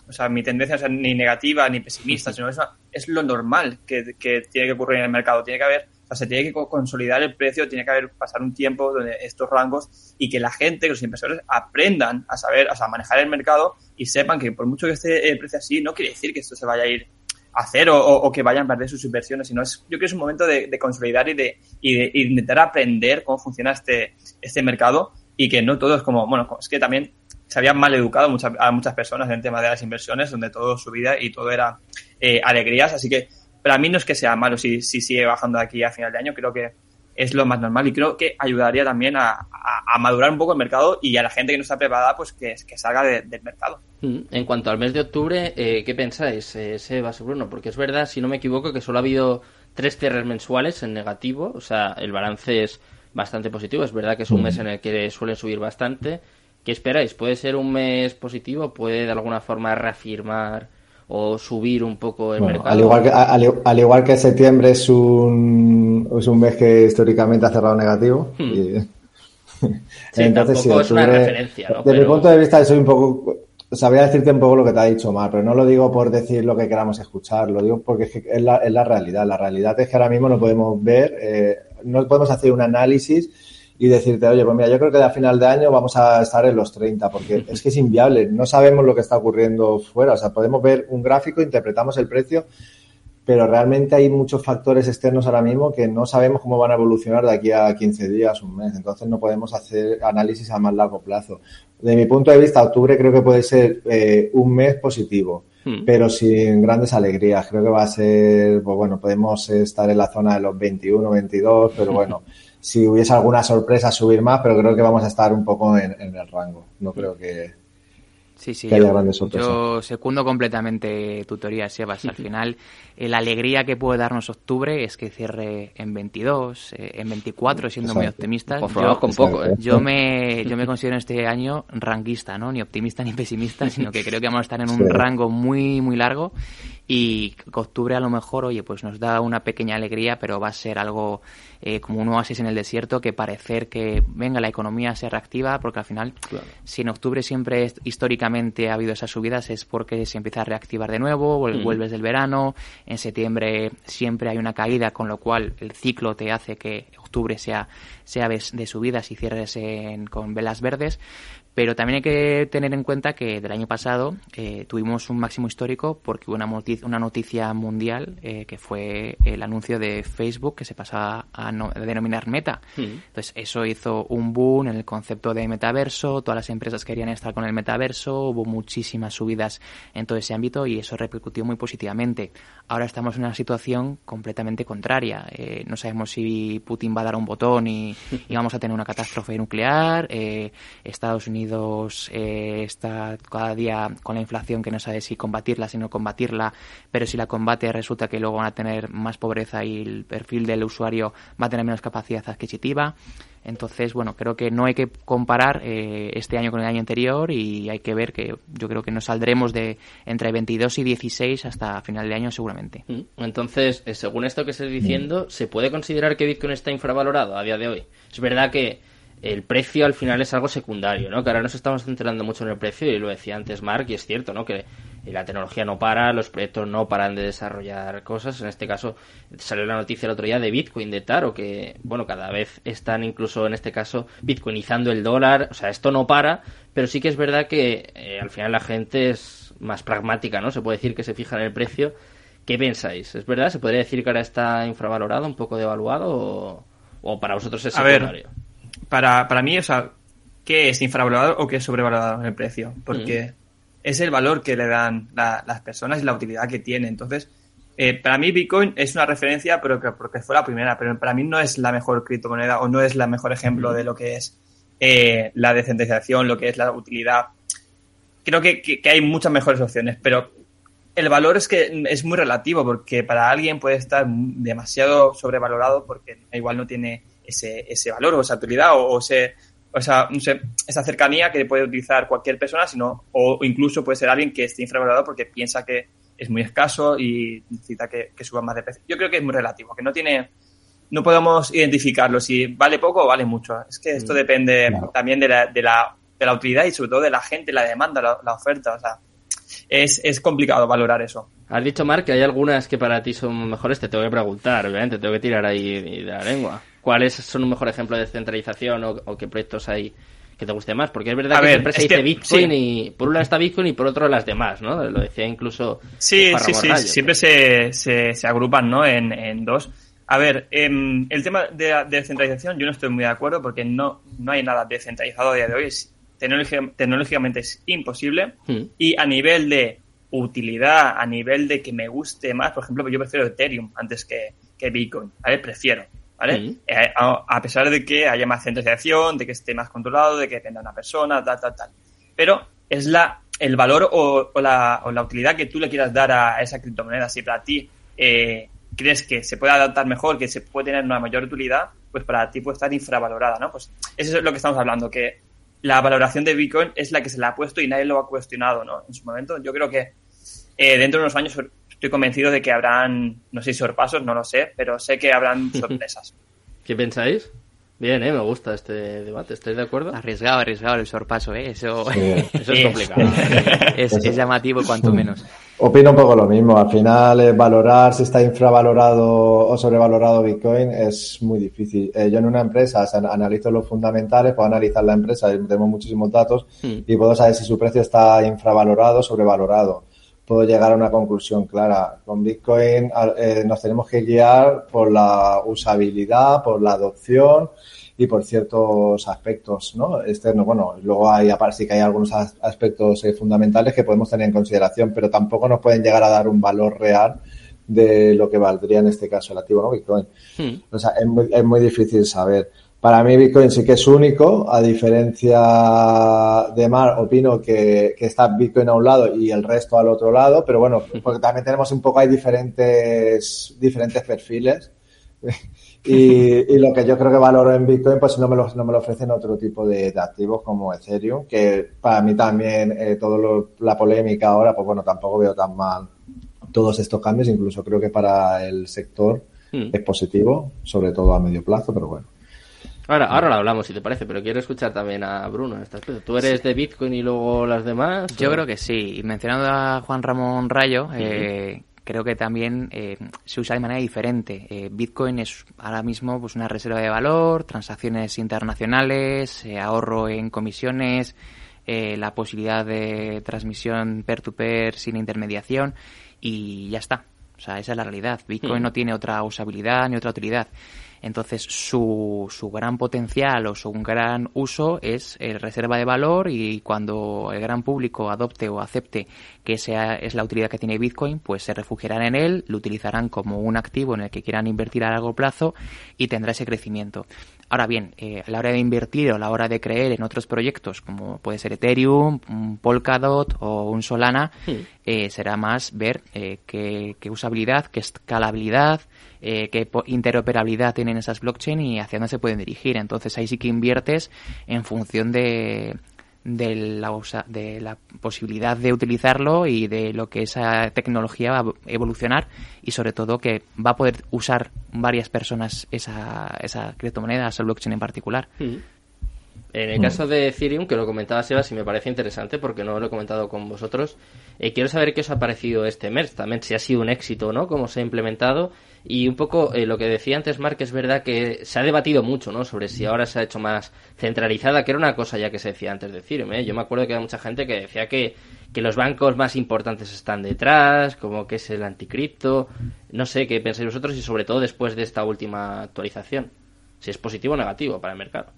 o sea, mi tendencia sea ni negativa ni pesimista, sino eso es lo normal que, que, tiene que ocurrir en el mercado. Tiene que haber, o sea, se tiene que consolidar el precio, tiene que haber pasar un tiempo donde estos rangos y que la gente, que los inversores aprendan a saber, o sea, a manejar el mercado y sepan que por mucho que esté el precio así, no quiere decir que esto se vaya a ir hacer o, que vayan a perder sus inversiones, sino es, yo creo que es un momento de, consolidar y de, intentar aprender cómo funciona este, este mercado y que no todo es como, bueno, es que también se habían mal educado a muchas personas en el tema de las inversiones, donde todo su vida y todo era eh, alegrías, así que para mí no es que sea malo si, si sigue bajando de aquí a final de año, creo que es lo más normal y creo que ayudaría también a, madurar un poco el mercado y a la gente que no está preparada pues que, que salga del mercado. Mm, en cuanto al mes de octubre, eh, ¿qué pensáis, eh, Sebas Bruno? Porque es verdad, si no me equivoco, que solo ha habido tres cierres mensuales en negativo, o sea, el balance es bastante positivo, es verdad que es un mes mm. en el que suelen subir bastante. ¿Qué esperáis? ¿Puede ser un mes positivo? ¿Puede de alguna forma reafirmar o subir un poco el mercado. Al igual, que, al, igual que septiembre es un, es un mes que históricamente ha cerrado negativo. Hmm. Y, entonces, sí, es una referencia. ¿no? Desde mi punto de vista, soy un poco. Sabría decirte un poco lo que te ha dicho Mar, pero no lo digo por decir lo que queramos escuchar, lo digo porque es, la, es la realidad. La realidad es que ahora mismo no podemos ver, eh, no podemos hacer un análisis y decirte, oye, pues mira, yo creo que a final de año vamos a estar en los 30, porque es que es inviable, no sabemos lo que está ocurriendo fuera, o sea, podemos ver un gráfico, interpretamos el precio, pero realmente hay muchos factores externos ahora mismo que no sabemos cómo van a evolucionar de aquí a 15 días, un mes, entonces no podemos hacer análisis a más largo plazo. De mi punto de vista, octubre creo que puede ser eh, un mes positivo hmm. pero sin grandes alegrías. Creo que va a ser, pues bueno, podemos estar en la zona de los 21, 22, pero bueno, si hubiese alguna sorpresa subir más, pero creo que vamos a estar un poco en, el rango. No creo que, Sí, sí, yo, secundo completamente tu teoría, Sebas. Al final, eh, la alegría que puede darnos octubre es que cierre en 22, eh, en 24, siendo muy optimista. Yo, con poco, ¿eh? yo, me, yo me considero este año ranguista, ¿no? Ni optimista ni pesimista, sino que creo que vamos a estar en un rango muy, muy largo y octubre a lo mejor, oye, pues nos da una pequeña alegría, pero va a ser algo eh, como un oasis en el desierto que parecer que, venga, la economía se reactiva, porque al final, si en octubre siempre históricamente ha habido esas subidas, es porque se empieza a reactivar de nuevo, vuelves del verano, en septiembre siempre hay una caída, con lo cual el ciclo te hace que octubre sea, sea de subidas y cierres con velas verdes, pero también hay que tener en cuenta que del año pasado eh, tuvimos un máximo histórico porque hubo una noticia, una noticia mundial eh, que fue el anuncio de Facebook que se pasaba a, denominar Meta. Mm. Entonces eso hizo un boom en el concepto de metaverso, todas las empresas querían estar con el metaverso, hubo muchísimas subidas en todo ese ámbito y eso repercutió muy positivamente. Ahora estamos en una situación completamente contraria. Eh, no sabemos si Putin va a dar un botón y, vamos a tener una catástrofe nuclear. Estados Unidos eh, está cada día con la inflación que no sabe si combatirla, si no combatirla, pero si la combate resulta que luego van a tener más pobreza y el perfil del usuario va a tener menos capacidad adquisitiva. Entonces, bueno, creo que no hay que comparar eh, este año con el año anterior y hay que ver que yo creo que nos saldremos de entre 22 y 16 hasta final de año seguramente. Mm. Entonces, eh, según esto que estás diciendo, ¿se puede considerar que Bitcoin está infravalorado a día de hoy? Es verdad que el precio al final es algo secundario, ¿no? Que ahora nos estamos centrando mucho en el precio y lo decía antes Mark y es cierto, ¿no? Que la tecnología no para, los proyectos no paran de desarrollar cosas. En este caso salió la noticia el otro día de Bitcoin, de Taro, que, bueno, cada vez están incluso en este caso bitcoinizando el dólar. O sea, esto no para, pero sí que es verdad que eh, al final la gente es más pragmática, ¿no? Se puede decir que se fija en el precio. ¿Qué pensáis? ¿Es verdad? ¿Se podría decir que ahora está infravalorado, un poco devaluado o, para vosotros es secundario? para, para mí, o sea, ¿qué es infravalorado o qué es sobrevalorado en el precio? Porque mm. es el valor que le dan las personas y la utilidad que tiene. Entonces, eh, para mí Bitcoin es una referencia, pero que porque fue la primera, pero para mí no es la mejor criptomoneda o no es el mejor ejemplo de lo que es eh, la descentralización, lo que es la utilidad. Creo que, que, hay muchas mejores opciones, pero el valor es que es muy relativo, porque para alguien puede estar demasiado sobrevalorado porque igual no tiene ese, ese valor o esa utilidad o, ese, o esa, esa cercanía que puede utilizar cualquier persona, sino, o incluso puede ser alguien que esté infravalorado porque piensa que es muy escaso y necesita que, suba más de precio. Yo creo que es muy relativo, que no tiene, no podemos identificarlo si vale poco o vale mucho. Es que esto mm. depende también de la, de, la, de la utilidad y sobre todo de la gente, la demanda, la, la oferta. O sea, es, es complicado valorar eso. Has dicho, Mark, que hay algunas que para ti son mejores. Te tengo que preguntar, obviamente, te tengo que tirar ahí de la lengua. ¿Cuáles son un mejor ejemplo de descentralización o, qué proyectos hay que te guste más? Porque es verdad que siempre se dice Bitcoin y por un lado está Bitcoin y por otro las demás, ¿no? Lo decía incluso. Sí, sí, sí. siempre se, se, agrupan, ¿no? En, en dos. A ver, em, el tema de, de, descentralización yo no estoy muy de acuerdo porque no, no hay nada descentralizado a día de hoy. Tecnológicamente es imposible. Hmm. Y a nivel de utilidad, a nivel de que me guste más, por ejemplo, yo prefiero Ethereum antes que, que Bitcoin, ¿vale? Prefiero, ¿vale? Eh, a, pesar de que haya más centralización, de que esté más controlado, de que dependa de una persona, tal, tal, tal. Pero es la, el valor o, la, o la utilidad que tú le quieras dar a, esa criptomoneda. Si para ti eh, crees que se puede adaptar mejor, que se puede tener una mayor utilidad, pues para ti puede estar infravalorada, ¿no? Pues eso es lo que estamos hablando, que la valoración de Bitcoin es la que se le ha puesto y nadie lo ha cuestionado, ¿no? En su momento. Yo creo que eh, dentro de unos años estoy convencido de que habrán, no sé si sorpasos, no lo sé, pero sé que habrán sorpresas. ¿Qué pensáis? Bien, ¿eh? me gusta este debate. ¿Estáis de acuerdo? Arriesgado, arriesgado el sorpaso, ¿eh? Eso, eso es complicado. es, es, llamativo cuanto menos. Opino un poco lo mismo. Al final, eh, valorar si está infravalorado o sobrevalorado Bitcoin es muy difícil. Eh, yo en una empresa analizo los fundamentales, puedo analizar la empresa, tenemos muchísimos datos hmm. y puedo saber si su precio está infravalorado o sobrevalorado puedo llegar a una conclusión clara. Con Bitcoin eh, nos tenemos que guiar por la usabilidad, por la adopción y por ciertos aspectos ¿no? externos. Bueno, luego hay, sí que hay algunos aspectos eh, fundamentales que podemos tener en consideración, pero tampoco nos pueden llegar a dar un valor real de lo que valdría en este caso el activo ¿no? Bitcoin. Hmm. O sea, es muy, es muy difícil saber. Para mí Bitcoin sí que es único, a diferencia de Mar, opino que, está Bitcoin a un lado y el resto al otro lado, pero bueno, porque también tenemos un poco, hay diferentes, diferentes perfiles. Y, lo que yo creo que valoro en Bitcoin, pues no me lo, no me lo ofrecen otro tipo de, activos como Ethereum, que para mí también eh, todo la polémica ahora, pues bueno, tampoco veo tan mal todos estos cambios, incluso creo que para el sector hmm. es positivo, sobre todo a medio plazo, pero bueno. Ahora, ahora lo hablamos, si te parece, pero quiero escuchar también a Bruno. ¿Tú eres de Bitcoin y luego las demás? Yo creo que sí. Mencionando a Juan Ramón Rayo, eh, creo que también eh, se usa de manera diferente. Eh, Bitcoin es ahora mismo pues una reserva de valor, transacciones internacionales, eh, ahorro en comisiones, la posibilidad de transmisión peer-to-peer sin intermediación y ya está. O sea, esa es la realidad. Bitcoin hmm. no tiene otra usabilidad ni otra utilidad. Entonces, su, su gran potencial o su gran uso es eh, reserva de valor y cuando el gran público adopte o acepte que esa es la utilidad que tiene Bitcoin, pues se refugiarán en él, lo utilizarán como un activo en el que quieran invertir a largo plazo y tendrá ese crecimiento. Ahora bien, eh, a la hora de invertir o a la hora de creer en otros proyectos, como puede ser Ethereum, un Polkadot o un Solana, eh, será más ver eh, qué, usabilidad, qué escalabilidad, qué interoperabilidad tienen esas blockchain y hacia dónde se pueden dirigir. Entonces ahí sí que inviertes en función de, de la, de la posibilidad de utilizarlo y de lo que esa tecnología va a evolucionar y sobre todo que va a poder usar varias personas esa, esa criptomoneda, esa blockchain en particular. En el caso de Ethereum, que lo comentaba Sebas, y me parece interesante porque no lo he comentado con vosotros, eh, quiero saber qué os ha parecido este MERS también, si ha sido un éxito o no, cómo se ha implementado y un poco eh, lo que decía antes Mark, es verdad que se ha debatido mucho, ¿no? Sobre si ahora se ha hecho más centralizada, que era una cosa ya que se decía antes de Ethereum, ¿eh? Yo me acuerdo que había mucha gente que decía que, que los bancos más importantes están detrás, como que es el anticripto. No sé qué pensáis vosotros y sobre todo después de esta última actualización. Si es positivo o negativo para el mercado.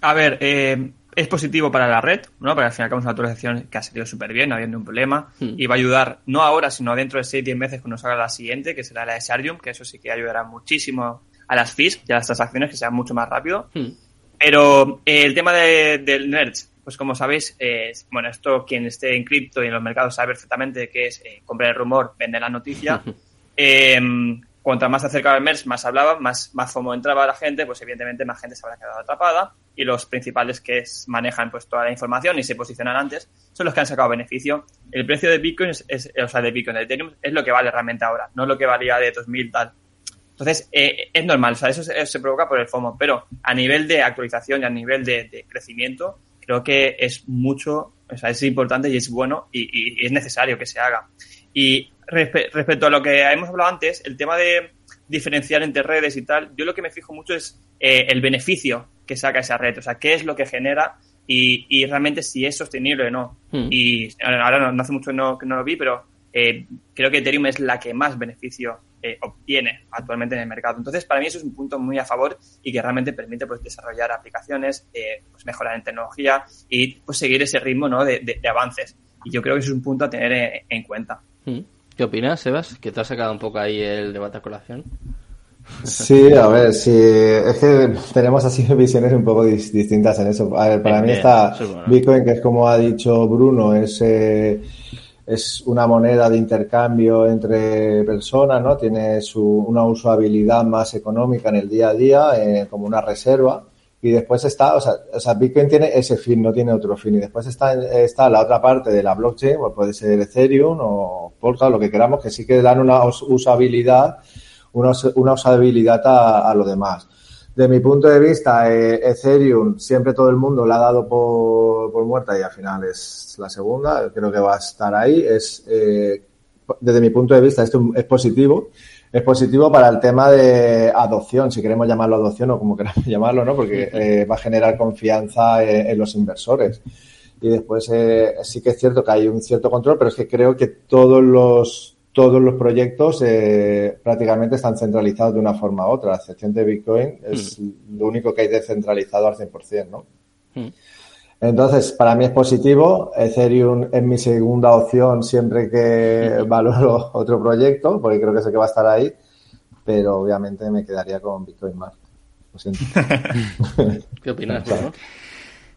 A ver, eh, es positivo para la red, ¿no? Porque al final es una actualización que ha salido súper bien, no habiendo un problema. Hmm. Y va a ayudar, no ahora, sino dentro de 6-10 meses cuando salga la siguiente, que será la de Shardium, que eso sí que ayudará muchísimo a las fees y a las transacciones que sean mucho más rápido. Hmm. Pero eh, el tema de, del Nerds, pues como sabéis, eh, bueno, esto quien esté en cripto y en los mercados sabe perfectamente que es eh, comprar el rumor, vender la noticia. eh, cuanto más se acercaba el MERS, más hablaba, más, más FOMO entraba la gente, pues evidentemente más gente se habrá quedado atrapada y los principales que manejan pues toda la información y se posicionan antes son los que han sacado beneficio. El precio de Bitcoin, es, o sea, de Bitcoin, de Ethereum, es lo que vale realmente ahora, no lo que valía de 2000 tal. Entonces, eh, es normal, o sea, eso se, provoca por el FOMO, pero a nivel de actualización y a nivel de, crecimiento, creo que es mucho, o sea, es importante y es bueno y, y es necesario que se haga. Y respecto a lo que hemos hablado antes, el tema de diferenciar entre redes y tal, yo lo que me fijo mucho es eh, el beneficio que saca esa red, o sea, qué es lo que genera y, y realmente si es sostenible o no. Hmm. Y ahora no, hace mucho que no lo vi, pero eh, creo que Ethereum es la que más beneficio eh, obtiene actualmente en el mercado. Entonces, para mí eso es un punto muy a favor y que realmente permite pues, desarrollar aplicaciones, pues, mejorar en tecnología y pues, seguir ese ritmo ¿no? de, de, avances. Y yo creo que eso es un punto a tener en cuenta. Hmm. ¿Qué opinas, Sebas? Que te ha sacado un poco ahí el debate a colación. Sí, a ver, sí, es que tenemos así visiones un poco distintas en eso. A ver, para mí está Bitcoin, que es como ha dicho Bruno, es, eh, es una moneda de intercambio entre personas, ¿no? Tiene su, una usabilidad más económica en el día a día, eh, como una reserva. Y después está, o sea, o sea, Bitcoin tiene ese fin, no tiene otro fin. Y después está, está la otra parte de la blockchain, pues puede ser Ethereum o Polkadot, lo que queramos, que sí que dan una usabilidad, una, una usabilidad a, a lo demás. De mi punto de vista, eh, Ethereum siempre todo el mundo la ha dado por, por, muerta y al final es la segunda. Creo que va a estar ahí. Es, eh, desde mi punto de vista, esto es positivo es positivo para el tema de adopción, si queremos llamarlo adopción o como queramos llamarlo, ¿no? Porque eh, va a generar confianza en, los inversores. Y después eh, sí que es cierto que hay un cierto control, pero es que creo que todos los todos los proyectos eh, prácticamente están centralizados de una forma u otra. La excepción de Bitcoin es mm. lo único que hay descentralizado al 100%, ¿no? Mm. Entonces, para mí es positivo. Ethereum es mi segunda opción siempre que valoro otro proyecto, porque creo que sé que va a estar ahí, pero obviamente me quedaría con Bitcoin más. Lo siento. ¿Qué opinas,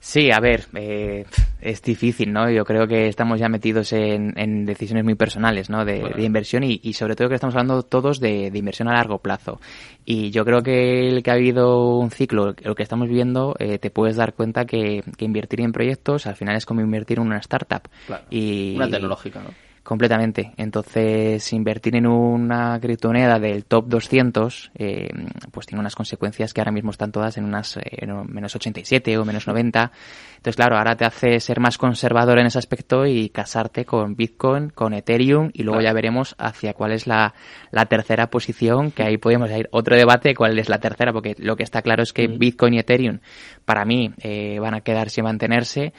Sí, a ver, eh, es difícil, ¿no? Yo creo que estamos ya metidos en, decisiones muy personales, ¿no? De, inversión y, sobre todo que estamos hablando todos de, inversión a largo plazo. Y yo creo que el que ha habido un ciclo, lo que estamos viendo, eh, te puedes dar cuenta que, invertir en proyectos al final es como invertir en una startup. Y, una tecnológica, ¿no? Completamente. Entonces, invertir en una criptomoneda del top 200, eh, pues tiene unas consecuencias que ahora mismo están todas en unas eh, menos 87 o menos 90. Entonces, claro, ahora te hace ser más conservador en ese aspecto y casarte con Bitcoin, con Ethereum y luego ya veremos hacia cuál es la, la, tercera posición, que ahí podemos ir otro debate cuál es la tercera, porque lo que está claro es que Bitcoin y Ethereum para mí eh, van a quedarse y mantenerse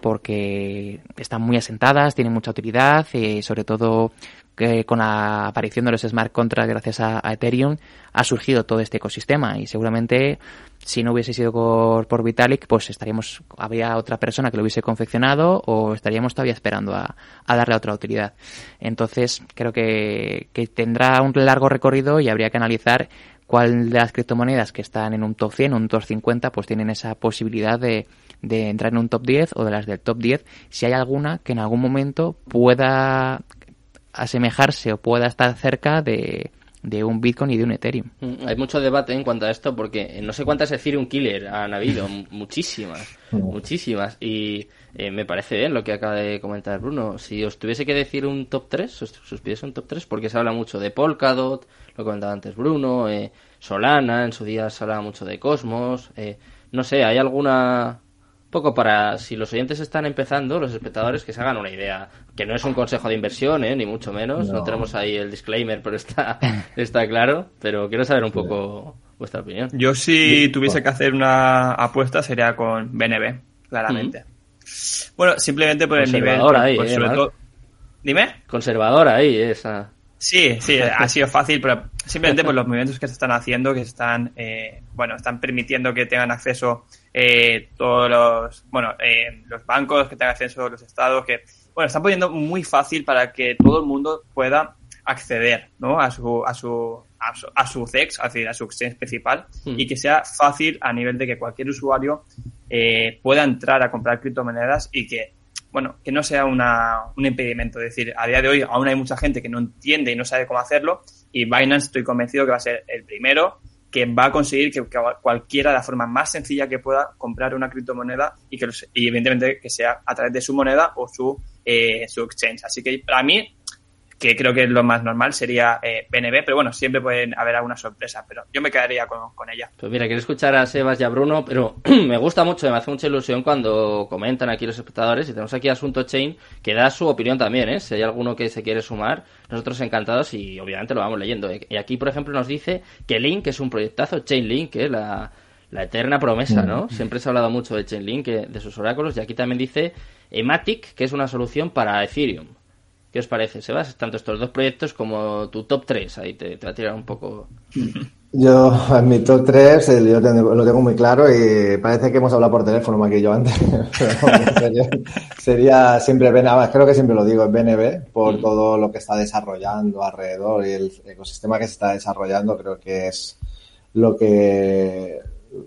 porque están muy asentadas, tienen mucha utilidad y sobre todo que con la aparición de los smart contracts gracias a, Ethereum ha surgido todo este ecosistema y seguramente si no hubiese sido por, Vitalik pues estaríamos habría otra persona que lo hubiese confeccionado o estaríamos todavía esperando a, darle otra utilidad. Entonces creo que, que tendrá un largo recorrido y habría que analizar cuál de las criptomonedas que están en un top 100 o un top 50 pues tienen esa posibilidad de de entrar en un top 10 o de las del top 10, si hay alguna que en algún momento pueda asemejarse o pueda estar cerca de, de un Bitcoin y de un Ethereum. Mm, hay mucho debate en cuanto a esto porque no sé cuántas Ethereum Killer han habido, muchísimas, muchísimas. Y eh, me parece bien lo que acaba de comentar Bruno. Si os tuviese que decir un top 3, os, os pidiese un top 3 porque se habla mucho de Polkadot, lo comentaba antes Bruno, eh, Solana, en su día se hablaba mucho de Cosmos. Eh, no sé, ¿hay alguna poco para, si los oyentes están empezando, los espectadores, que se hagan una idea. Que no es un consejo de inversión, ¿eh? ni mucho menos. No. tenemos ahí el disclaimer, pero está, está claro. Pero quiero saber un poco vuestra opinión. Yo si tuviese que hacer una apuesta sería con BNB, claramente. Bueno, simplemente por el nivel. Ahí, pues, eh, Dime. Conservadora ahí, esa. Sí, sí, ha sido fácil, pero simplemente por los movimientos que se están haciendo, que están, eh, bueno, están permitiendo que tengan acceso eh, todos los, bueno, eh, los bancos, que tengan acceso los estados, que, bueno, están poniendo muy fácil para que todo el mundo pueda acceder, ¿no? A su, a su, a su, a su CEX, a su exchange principal, hmm. y que sea fácil a nivel de que cualquier usuario eh, pueda entrar a comprar criptomonedas y que bueno, que no sea una, un impedimento. Es decir, a día de hoy aún hay mucha gente que no entiende y no sabe cómo hacerlo y Binance estoy convencido que va a ser el primero que va a conseguir que, cualquiera de la forma más sencilla que pueda comprar una criptomoneda y que y evidentemente que sea a través de su moneda o su, eh, su exchange. Así que para mí que creo que es lo más normal, sería eh, BNB, pero bueno, siempre pueden haber alguna sorpresa, pero yo me quedaría con, con, ella. Pues mira, quiero escuchar a Sebas y a Bruno, pero me gusta mucho, me hace mucha ilusión cuando comentan aquí los espectadores y tenemos aquí Asunto Chain que da su opinión también, ¿eh? Si hay alguno que se quiere sumar, nosotros encantados y obviamente lo vamos leyendo. Y aquí, por ejemplo, nos dice que Link es un proyectazo, Chainlink, que es la, la eterna promesa, ¿no? Mm. Siempre se ha hablado mucho de Chainlink, de sus oráculos, y aquí también dice Ematic, que es una solución para Ethereum. ¿Qué os parece, Sebas? Tanto estos dos proyectos como tu top 3. Ahí te, te va a tirar un poco. Yo, en mi top 3, yo lo tengo muy claro y parece que hemos hablado por teléfono más que yo antes. sería, siempre BNB, creo que siempre lo digo, es BNB por mm. todo lo que está desarrollando alrededor y el ecosistema que se está desarrollando. Creo que es lo que,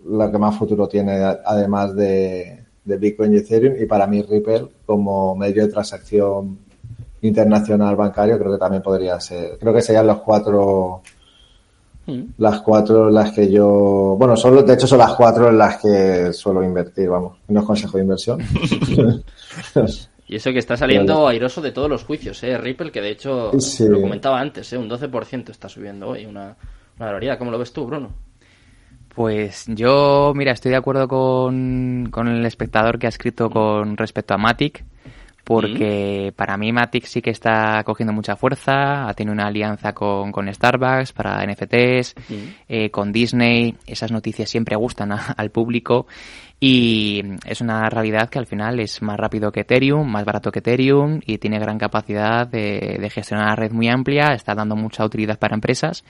lo que más futuro tiene, además de, de Bitcoin y Ethereum. Y para mí, Ripple como medio de transacción internacional bancario, creo que también podría ser. Creo que serían los cuatro. Mm. Las cuatro en las que yo. Bueno, solo, de hecho, son las cuatro en las que suelo invertir, vamos. No es consejo de inversión. y eso que está saliendo airoso de todos los juicios, ¿eh? Ripple, que de hecho lo comentaba antes, ¿eh? Un 12% está subiendo hoy, una, una barbaridad. ¿Cómo lo ves tú, Bruno? Pues yo, mira, estoy de acuerdo con, con el espectador que ha escrito con respecto a Matic porque para mí Matic sí que está cogiendo mucha fuerza, tiene una alianza con, con Starbucks para NFTs, eh, con Disney, esas noticias siempre gustan al público y es una realidad que al final es más rápido que Ethereum, más barato que Ethereum y tiene gran capacidad de, de gestionar la red muy amplia, está dando mucha utilidad para empresas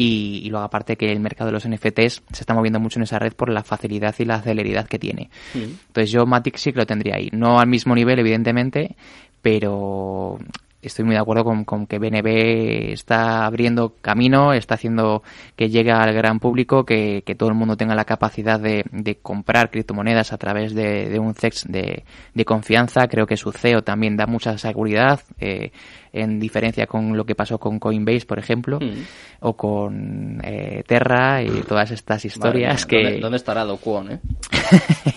y, luego aparte que el mercado de los NFTs se está moviendo mucho en esa red por la facilidad y la celeridad que tiene. Entonces yo Matic sí que lo tendría ahí. No al mismo nivel, evidentemente, pero estoy muy de acuerdo con, con, que BNB está abriendo camino, está haciendo que llegue al gran público, que, que todo el mundo tenga la capacidad de, de comprar criptomonedas a través de, de un CEX de, de, confianza. Creo que su CEO también da mucha seguridad. Eh, en diferencia con lo que pasó con Coinbase, por ejemplo, mm. o con eh, Terra y todas estas historias que... ¿Dónde, estará Do eh?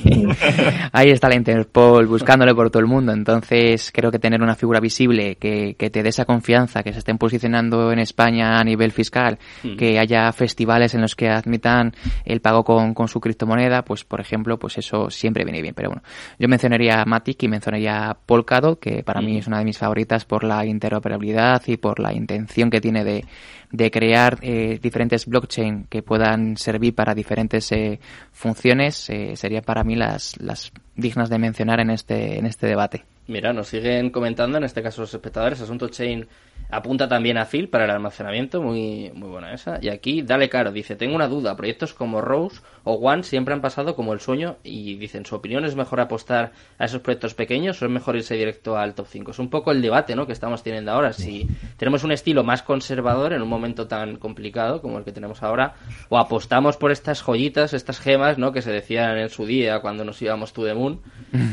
Ahí está la Interpol buscándole por todo el mundo, entonces creo que tener una figura visible que, que te dé esa confianza, que se estén posicionando en España a nivel fiscal, mm. que haya festivales en los que admitan el pago con, con su criptomoneda, pues por ejemplo, pues eso siempre viene bien. Pero bueno, yo mencionaría Matic y mencionaría Polkadot, que para mí mm. es una de mis favoritas por la interoperabilidad y por la intención que tiene de, de crear eh, diferentes blockchain que puedan servir para diferentes eh, funciones eh, sería para mí las, las dignas de mencionar en este, en este debate. Mira, nos siguen comentando, en este caso los espectadores, Asunto Chain apunta también a Phil para el almacenamiento, muy, muy buena esa. Y aquí, Dale Caro, dice, tengo una duda, proyectos como Rose o One siempre han pasado como el sueño y dicen, su opinión es mejor apostar a esos proyectos pequeños o es mejor irse directo al top 5. Es un poco el debate ¿no? que estamos teniendo ahora, si tenemos un estilo más conservador en un momento tan complicado como el que tenemos ahora, o apostamos por estas joyitas, estas gemas, ¿no? que se decían en su día cuando nos íbamos to the moon,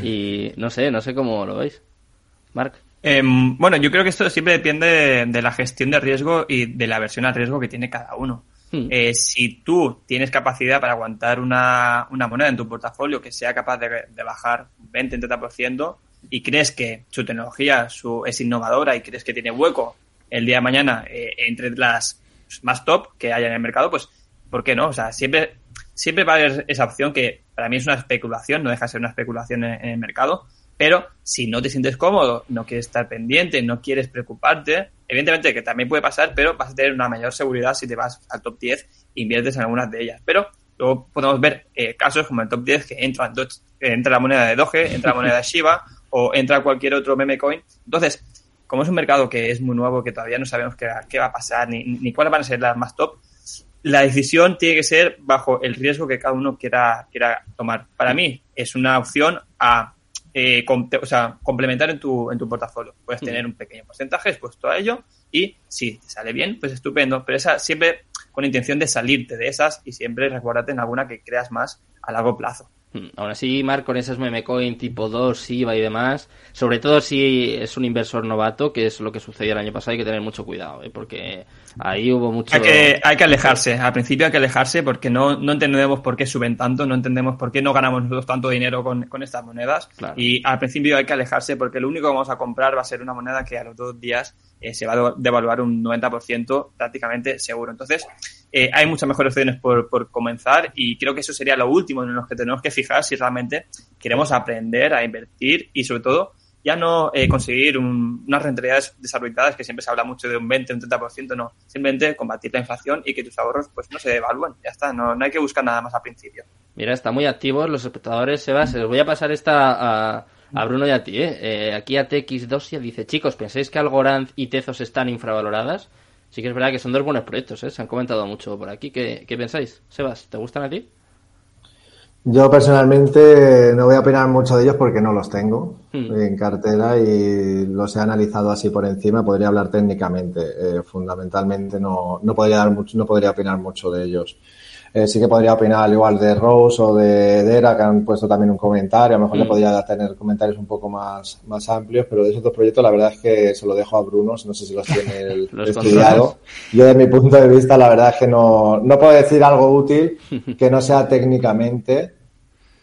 y no sé, no sé cómo lo veis. Mark. Em, bueno, yo creo que esto siempre depende de, la gestión de riesgo y de la versión al riesgo que tiene cada uno. Hmm. Eh, si tú tienes capacidad para aguantar una, moneda en tu portafolio que sea capaz de, bajar 20-30% y crees que su tecnología su, es innovadora y crees que tiene hueco el día de mañana eh, entre las más top que haya en el mercado, pues ¿por qué no? O sea, siempre, siempre va a haber esa opción que para mí es una especulación, no deja de ser una especulación en el mercado, pero si no te sientes cómodo, no quieres estar pendiente, no quieres preocuparte, evidentemente que también puede pasar, pero vas a tener una mayor seguridad si te vas al top 10 e inviertes en algunas de ellas. Pero luego podemos ver eh, casos como el top 10 que entra, entra la moneda de Doge, entra la moneda de Shiba o entra cualquier otro meme coin. Entonces, como es un mercado que es muy nuevo, que todavía no sabemos qué, qué va a pasar ni, ni cuáles van a ser las más top, la decisión tiene que ser bajo el riesgo que cada uno quiera, quiera tomar. Para mí es una opción a eh, o sea, complementar en tu, en tu portafolio. Puedes tener un pequeño porcentaje expuesto a ello y si te sale bien, pues estupendo. Pero esa siempre con intención de salirte de esas y siempre recuérdate en alguna que creas más a largo plazo. Hmm. Aún así, Mark, con esas meme coin tipo 2, SIBA y demás, sobre todo si es un inversor novato, que es lo que sucedió el año pasado, hay que tener mucho cuidado, ¿eh? porque ahí hubo mucho... Hay que, hay que alejarse, al principio hay que alejarse porque no, no entendemos por qué suben tanto, no entendemos por qué no ganamos nosotros tanto dinero con, con estas monedas. Y al principio hay que alejarse porque lo único que vamos a comprar va a ser una moneda que a los dos días eh, se va a devaluar un 90% prácticamente seguro. Entonces, eh, hay muchas mejores opciones por, por, comenzar y creo que eso sería lo último en lo que tenemos que fijar si realmente queremos aprender a invertir y sobre todo ya no eh, conseguir unas rentabilidades desorbitadas que siempre se habla mucho de un 20, un 30%, no, simplemente combatir la inflación y que tus ahorros pues no se devalúen, ya está, no, no hay que buscar nada más al principio. Mira, están muy activos los espectadores, Sebas, les voy a pasar esta a, a Bruno y a ti, ¿eh? eh aquí ATX2 dice, chicos, ¿pensáis que Algorand y Tezos están infravaloradas? sí que es verdad que son dos buenos proyectos, ¿eh? se han comentado mucho por aquí. ¿Qué, qué pensáis? Sebas, ¿te gustan a ti? Yo personalmente no voy a opinar mucho de ellos porque no los tengo hmm. en cartera y los he analizado así por encima. Podría hablar técnicamente. Eh, fundamentalmente no, no podría dar mucho, no podría opinar mucho de ellos. Eh, sí que podría opinar al igual de Rose o de Dera, que han puesto también un comentario. A lo mejor le mm. podría tener comentarios un poco más, más amplios, pero de esos dos proyectos la verdad es que se lo dejo a Bruno, no sé si los tiene estudiado. Yo, de mi punto de vista, la verdad es que no, no puedo decir algo útil que no sea técnicamente.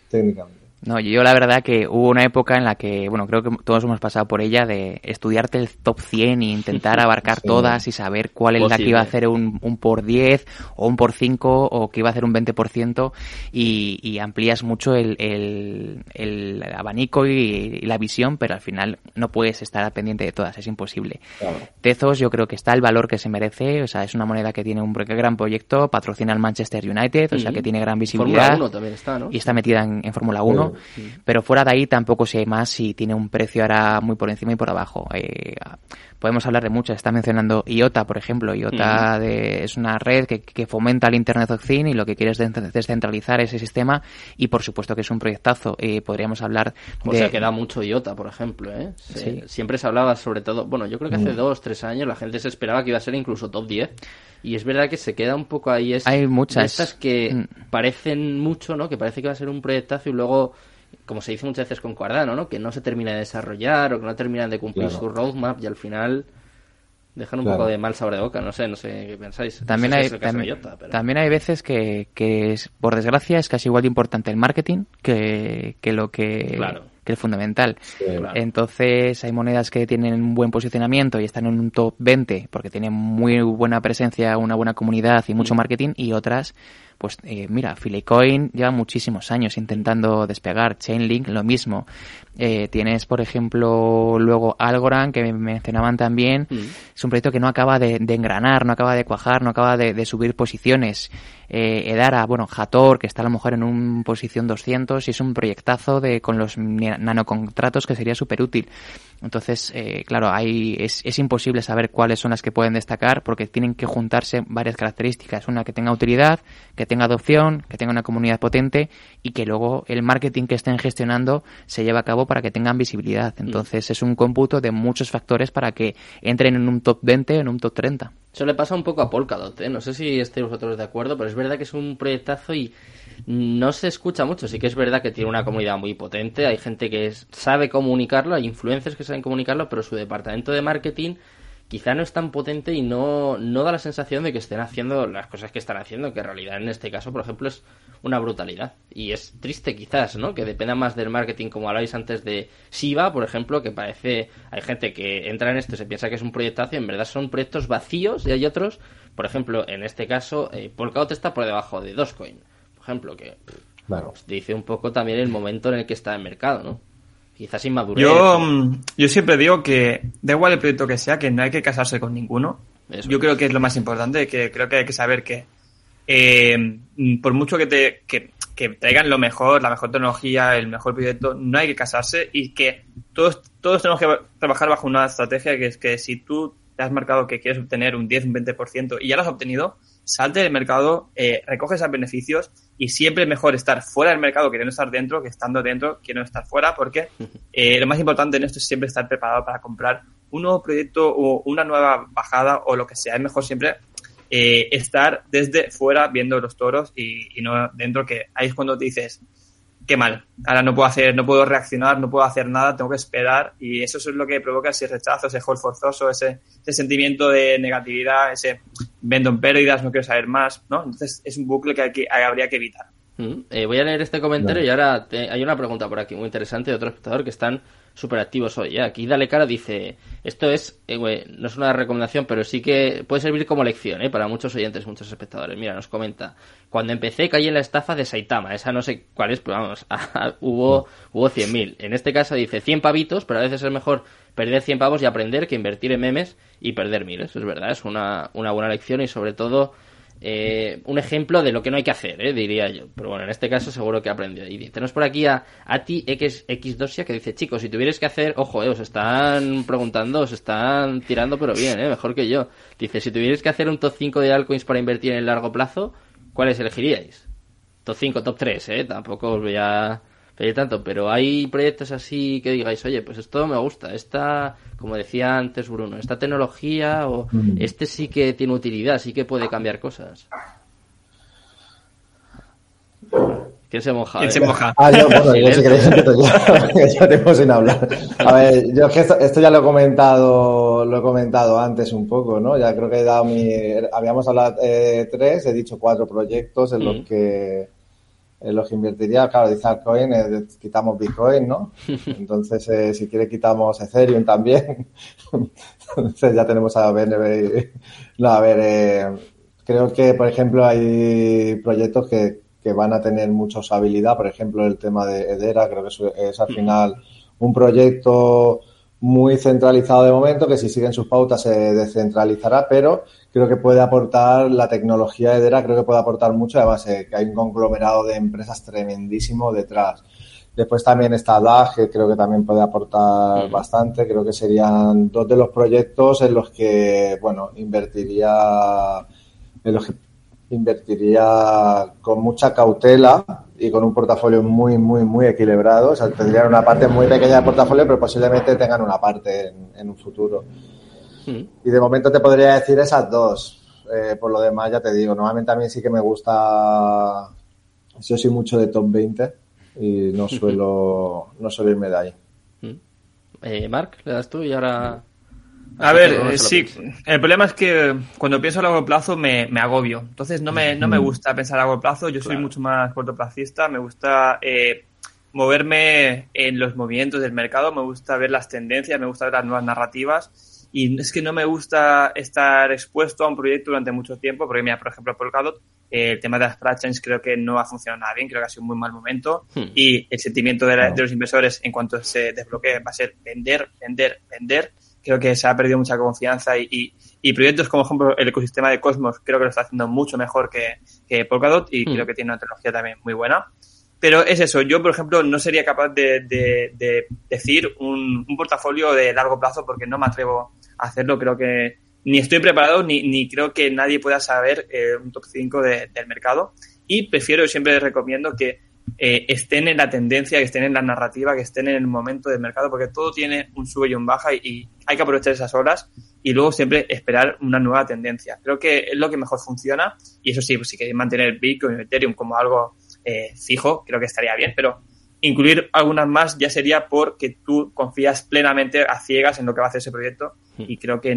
técnicamente. No, yo la verdad que hubo una época en la que, bueno, creo que todos hemos pasado por ella de estudiarte el top 100 e intentar abarcar todas y saber cuál es la que iba a hacer un, un, por 10 o un por 5 o que iba a hacer un 20% y, y amplías mucho el, el, el abanico y, la visión, pero al final no puedes estar pendiente de todas, es imposible. Tezos yo creo que está el valor que se merece, o sea, es una moneda que tiene un gran proyecto, patrocina al Manchester United, o sea, que tiene gran visibilidad. también está, ¿no? Y está metida en, en Fórmula 1. Pero fuera de ahí tampoco sé más si tiene un precio ahora muy por encima y por abajo. Eh, podemos hablar de muchas. Está mencionando IOTA, por ejemplo. IOTA es una red que, fomenta el Internet of Things y lo que quiere es descentralizar ese sistema y por supuesto que es un proyectazo. y podríamos hablar o sea, que da mucho IOTA, por ejemplo. ¿eh? Siempre se hablaba sobre todo... Bueno, yo creo que hace mm. dos, tres años la gente se esperaba que iba a ser incluso top 10 y es verdad que se queda un poco ahí. Es Hay muchas. estas que mm. parecen mucho, ¿no? Que parece que va a ser un proyectazo y luego como se dice muchas veces con Cardano, ¿no? Que no se termina de desarrollar o que no terminan de cumplir su roadmap y al final dejan un poco de mal sabor de boca, no sé, no sé qué pensáis. También, hay, también, hay veces que, que es, por desgracia, es casi igual de importante el marketing que, que lo que, que es fundamental. Entonces, hay monedas que tienen un buen posicionamiento y están en un top 20 porque tienen muy buena presencia, una buena comunidad y mucho mm. marketing, y otras pues eh, mira, Filecoin lleva muchísimos años intentando despegar, Chainlink lo mismo. Eh, tienes, por ejemplo, luego Algorand, que mencionaban también, mm. es un proyecto que no acaba de, engranar, no acaba de cuajar, no acaba de, subir posiciones. Eh, Edara, bueno, Hator, que está a lo mejor en un posición 200 y es un proyectazo de con los nanocontratos que sería súper útil. Entonces, eh, claro, hay, es, es, imposible saber cuáles son las que pueden destacar porque tienen que juntarse varias características. Una que tenga utilidad, que tenga adopción, que tenga una comunidad potente y que luego el marketing que estén gestionando se lleve a cabo para que tengan visibilidad. Mm. Entonces, es un cómputo de muchos factores para que entren en un top 20 o en un top 30. Eso le pasa un poco a Polkadot, ¿eh? No sé si estéis vosotros de acuerdo, pero es verdad que es un proyectazo y no se escucha mucho. Sí que es verdad que tiene una comunidad muy potente, hay gente que sabe comunicarlo, hay influencers que saben comunicarlo, pero su departamento de marketing quizá no es tan potente y no, no da la sensación de que estén haciendo las cosas que están haciendo, que en realidad en este caso, por ejemplo, es una brutalidad. Y es triste quizás, ¿no? Que dependa más del marketing, como habláis antes de Siva, por ejemplo, que parece, hay gente que entra en esto y se piensa que es un proyectazo y en verdad son proyectos vacíos y hay otros, por ejemplo, en este caso, eh, está por debajo de Dogecoin ejemplo, que dice un poco también el momento en el que está el mercado, ¿no? Quizás inmadurez. Yo, mm, yo siempre digo que da igual el proyecto que sea, que no hay que casarse con ninguno. yo creo que es lo más importante, que creo que hay que saber que eh, por mucho que te que, traigan lo mejor, la mejor tecnología, el mejor proyecto, no hay que casarse y que todos, todos tenemos que trabajar bajo una estrategia que es que si tú te has marcado que quieres obtener un 10, un 20% y ya lo has obtenido, salte del mercado, eh, recoge esos beneficios y siempre es mejor estar fuera del mercado queriendo estar dentro que estando dentro queriendo estar fuera porque eh, lo más importante en esto es siempre estar preparado para comprar un nuevo proyecto o una nueva bajada o lo que sea. Es mejor siempre eh, estar desde fuera viendo los toros y, y, no dentro que ahí es cuando te dices qué mal. Ahora no puedo hacer, no puedo reaccionar, no puedo hacer nada, tengo que esperar y eso es lo que provoca ese rechazo, ese hold forzoso, ese, ese sentimiento de negatividad, ese vendo en pérdidas, no quiero saber más, ¿no? Entonces es un bucle que, habría que evitar. Mm, eh, voy a leer este comentario y ahora hay una pregunta por aquí muy interesante de otro espectador que están súper activos hoy. Aquí Dale Cara dice, esto es, eh, no es una recomendación, pero sí que puede servir como lección ¿eh? para muchos oyentes, muchos espectadores. Mira, nos comenta, cuando empecé caí en la estafa de Saitama, esa no sé cuál es, pero vamos, hubo, hubo 100.000. En este caso dice 100 pavitos, pero a veces es mejor perder 100 pavos y aprender que invertir en memes y perder mil. Eso es verdad, es una, una buena lección y sobre todo eh, un ejemplo de lo que no hay que hacer, eh, diría yo. Pero bueno, en este caso seguro que ha aprendido. Y tenemos por aquí a Ati X, X2 que dice, chicos, si tuvierais que hacer, ojo, eh, os están preguntando, os están tirando, pero bien, eh, mejor que yo. Dice, si tuvierais que hacer un top 5 de altcoins para invertir en el largo plazo, ¿cuáles elegiríais? Top 5, top 3, eh, tampoco os voy a tanto, pero hay proyectos así que digáis, oye, pues esto me gusta, esta, como decía antes Bruno, esta tecnología o mm. este sí que tiene utilidad, sí que puede cambiar cosas. ¿Quién se moja? ¿Quién se moja? Ah, yo, bueno, yo si queréis ya, tengo sin hablar. A ver, yo es que esto, ya lo he comentado, lo he comentado antes un poco, ¿no? Ya creo que he dado mi, habíamos hablado eh, tres, he dicho cuatro proyectos en los mm. que en los invertiría, claro, dice Altcoin, eh, quitamos Bitcoin, ¿no? Entonces, eh, si quiere, quitamos Ethereum también. Entonces, ya tenemos a BNB. No, a ver, eh, creo que, por ejemplo, hay proyectos que, que van a tener mucha usabilidad. Por ejemplo, el tema de Edera, creo que es, es al final un proyecto muy centralizado de momento, que si siguen sus pautas se descentralizará, pero creo que puede aportar la tecnología de EDERA, creo que puede aportar mucho, además eh, que hay un conglomerado de empresas tremendísimo detrás. Después también está DAG, que creo que también puede aportar bastante. Creo que serían dos de los proyectos en los que, bueno, invertiría, en los que invertiría con mucha cautela y con un portafolio muy, muy, muy equilibrado. O sea, tendrían una parte muy pequeña de portafolio, pero posiblemente tengan una parte en, un futuro. Y de momento te podría decir esas dos. Eh, por lo demás, ya te digo, normalmente a mí sí que me gusta. Yo soy mucho de top 20 y no suelo, no suelo irme de ahí. Eh, Marc, le das tú y ahora. A ver, sí, el problema es que cuando pienso a largo plazo me, me agobio. Entonces no me, no me gusta pensar a largo plazo, yo soy mucho más cortoplacista, me gusta eh, moverme en los movimientos del mercado, me gusta ver las tendencias, me gusta ver las nuevas narrativas. Y es que no me gusta estar expuesto a un proyecto durante mucho tiempo, porque mira, por ejemplo, Polkadot, eh, el tema de las platforms creo que no ha funcionado nada bien, creo que ha sido un muy mal momento. Hmm. y el sentimiento de, los inversores en cuanto se desbloquee va a ser vender, vender, vender. Creo que se ha perdido mucha confianza y, y, proyectos como, por ejemplo, el ecosistema de Cosmos creo que lo está haciendo mucho mejor que, que Polkadot y hmm. creo que tiene una tecnología también muy buena. Pero es eso, yo por ejemplo no sería capaz de, de, decir un, un, portafolio de largo plazo porque no me atrevo hacerlo. Creo que ni estoy preparado ni, ni creo que nadie pueda saber eh, un top 5 del mercado. Y prefiero, siempre recomiendo que eh, estén en la tendencia, que estén en la narrativa, que estén en el momento del mercado, porque todo tiene un sube y un baja y, hay que aprovechar esas horas y luego siempre esperar una nueva tendencia. Creo que es lo que mejor funciona y eso sí, pues si queréis mantener Bitcoin y Ethereum como algo eh, fijo, creo que estaría bien, pero incluir algunas más ya sería porque tú confías plenamente a ciegas en lo que va a hacer ese proyecto y creo que,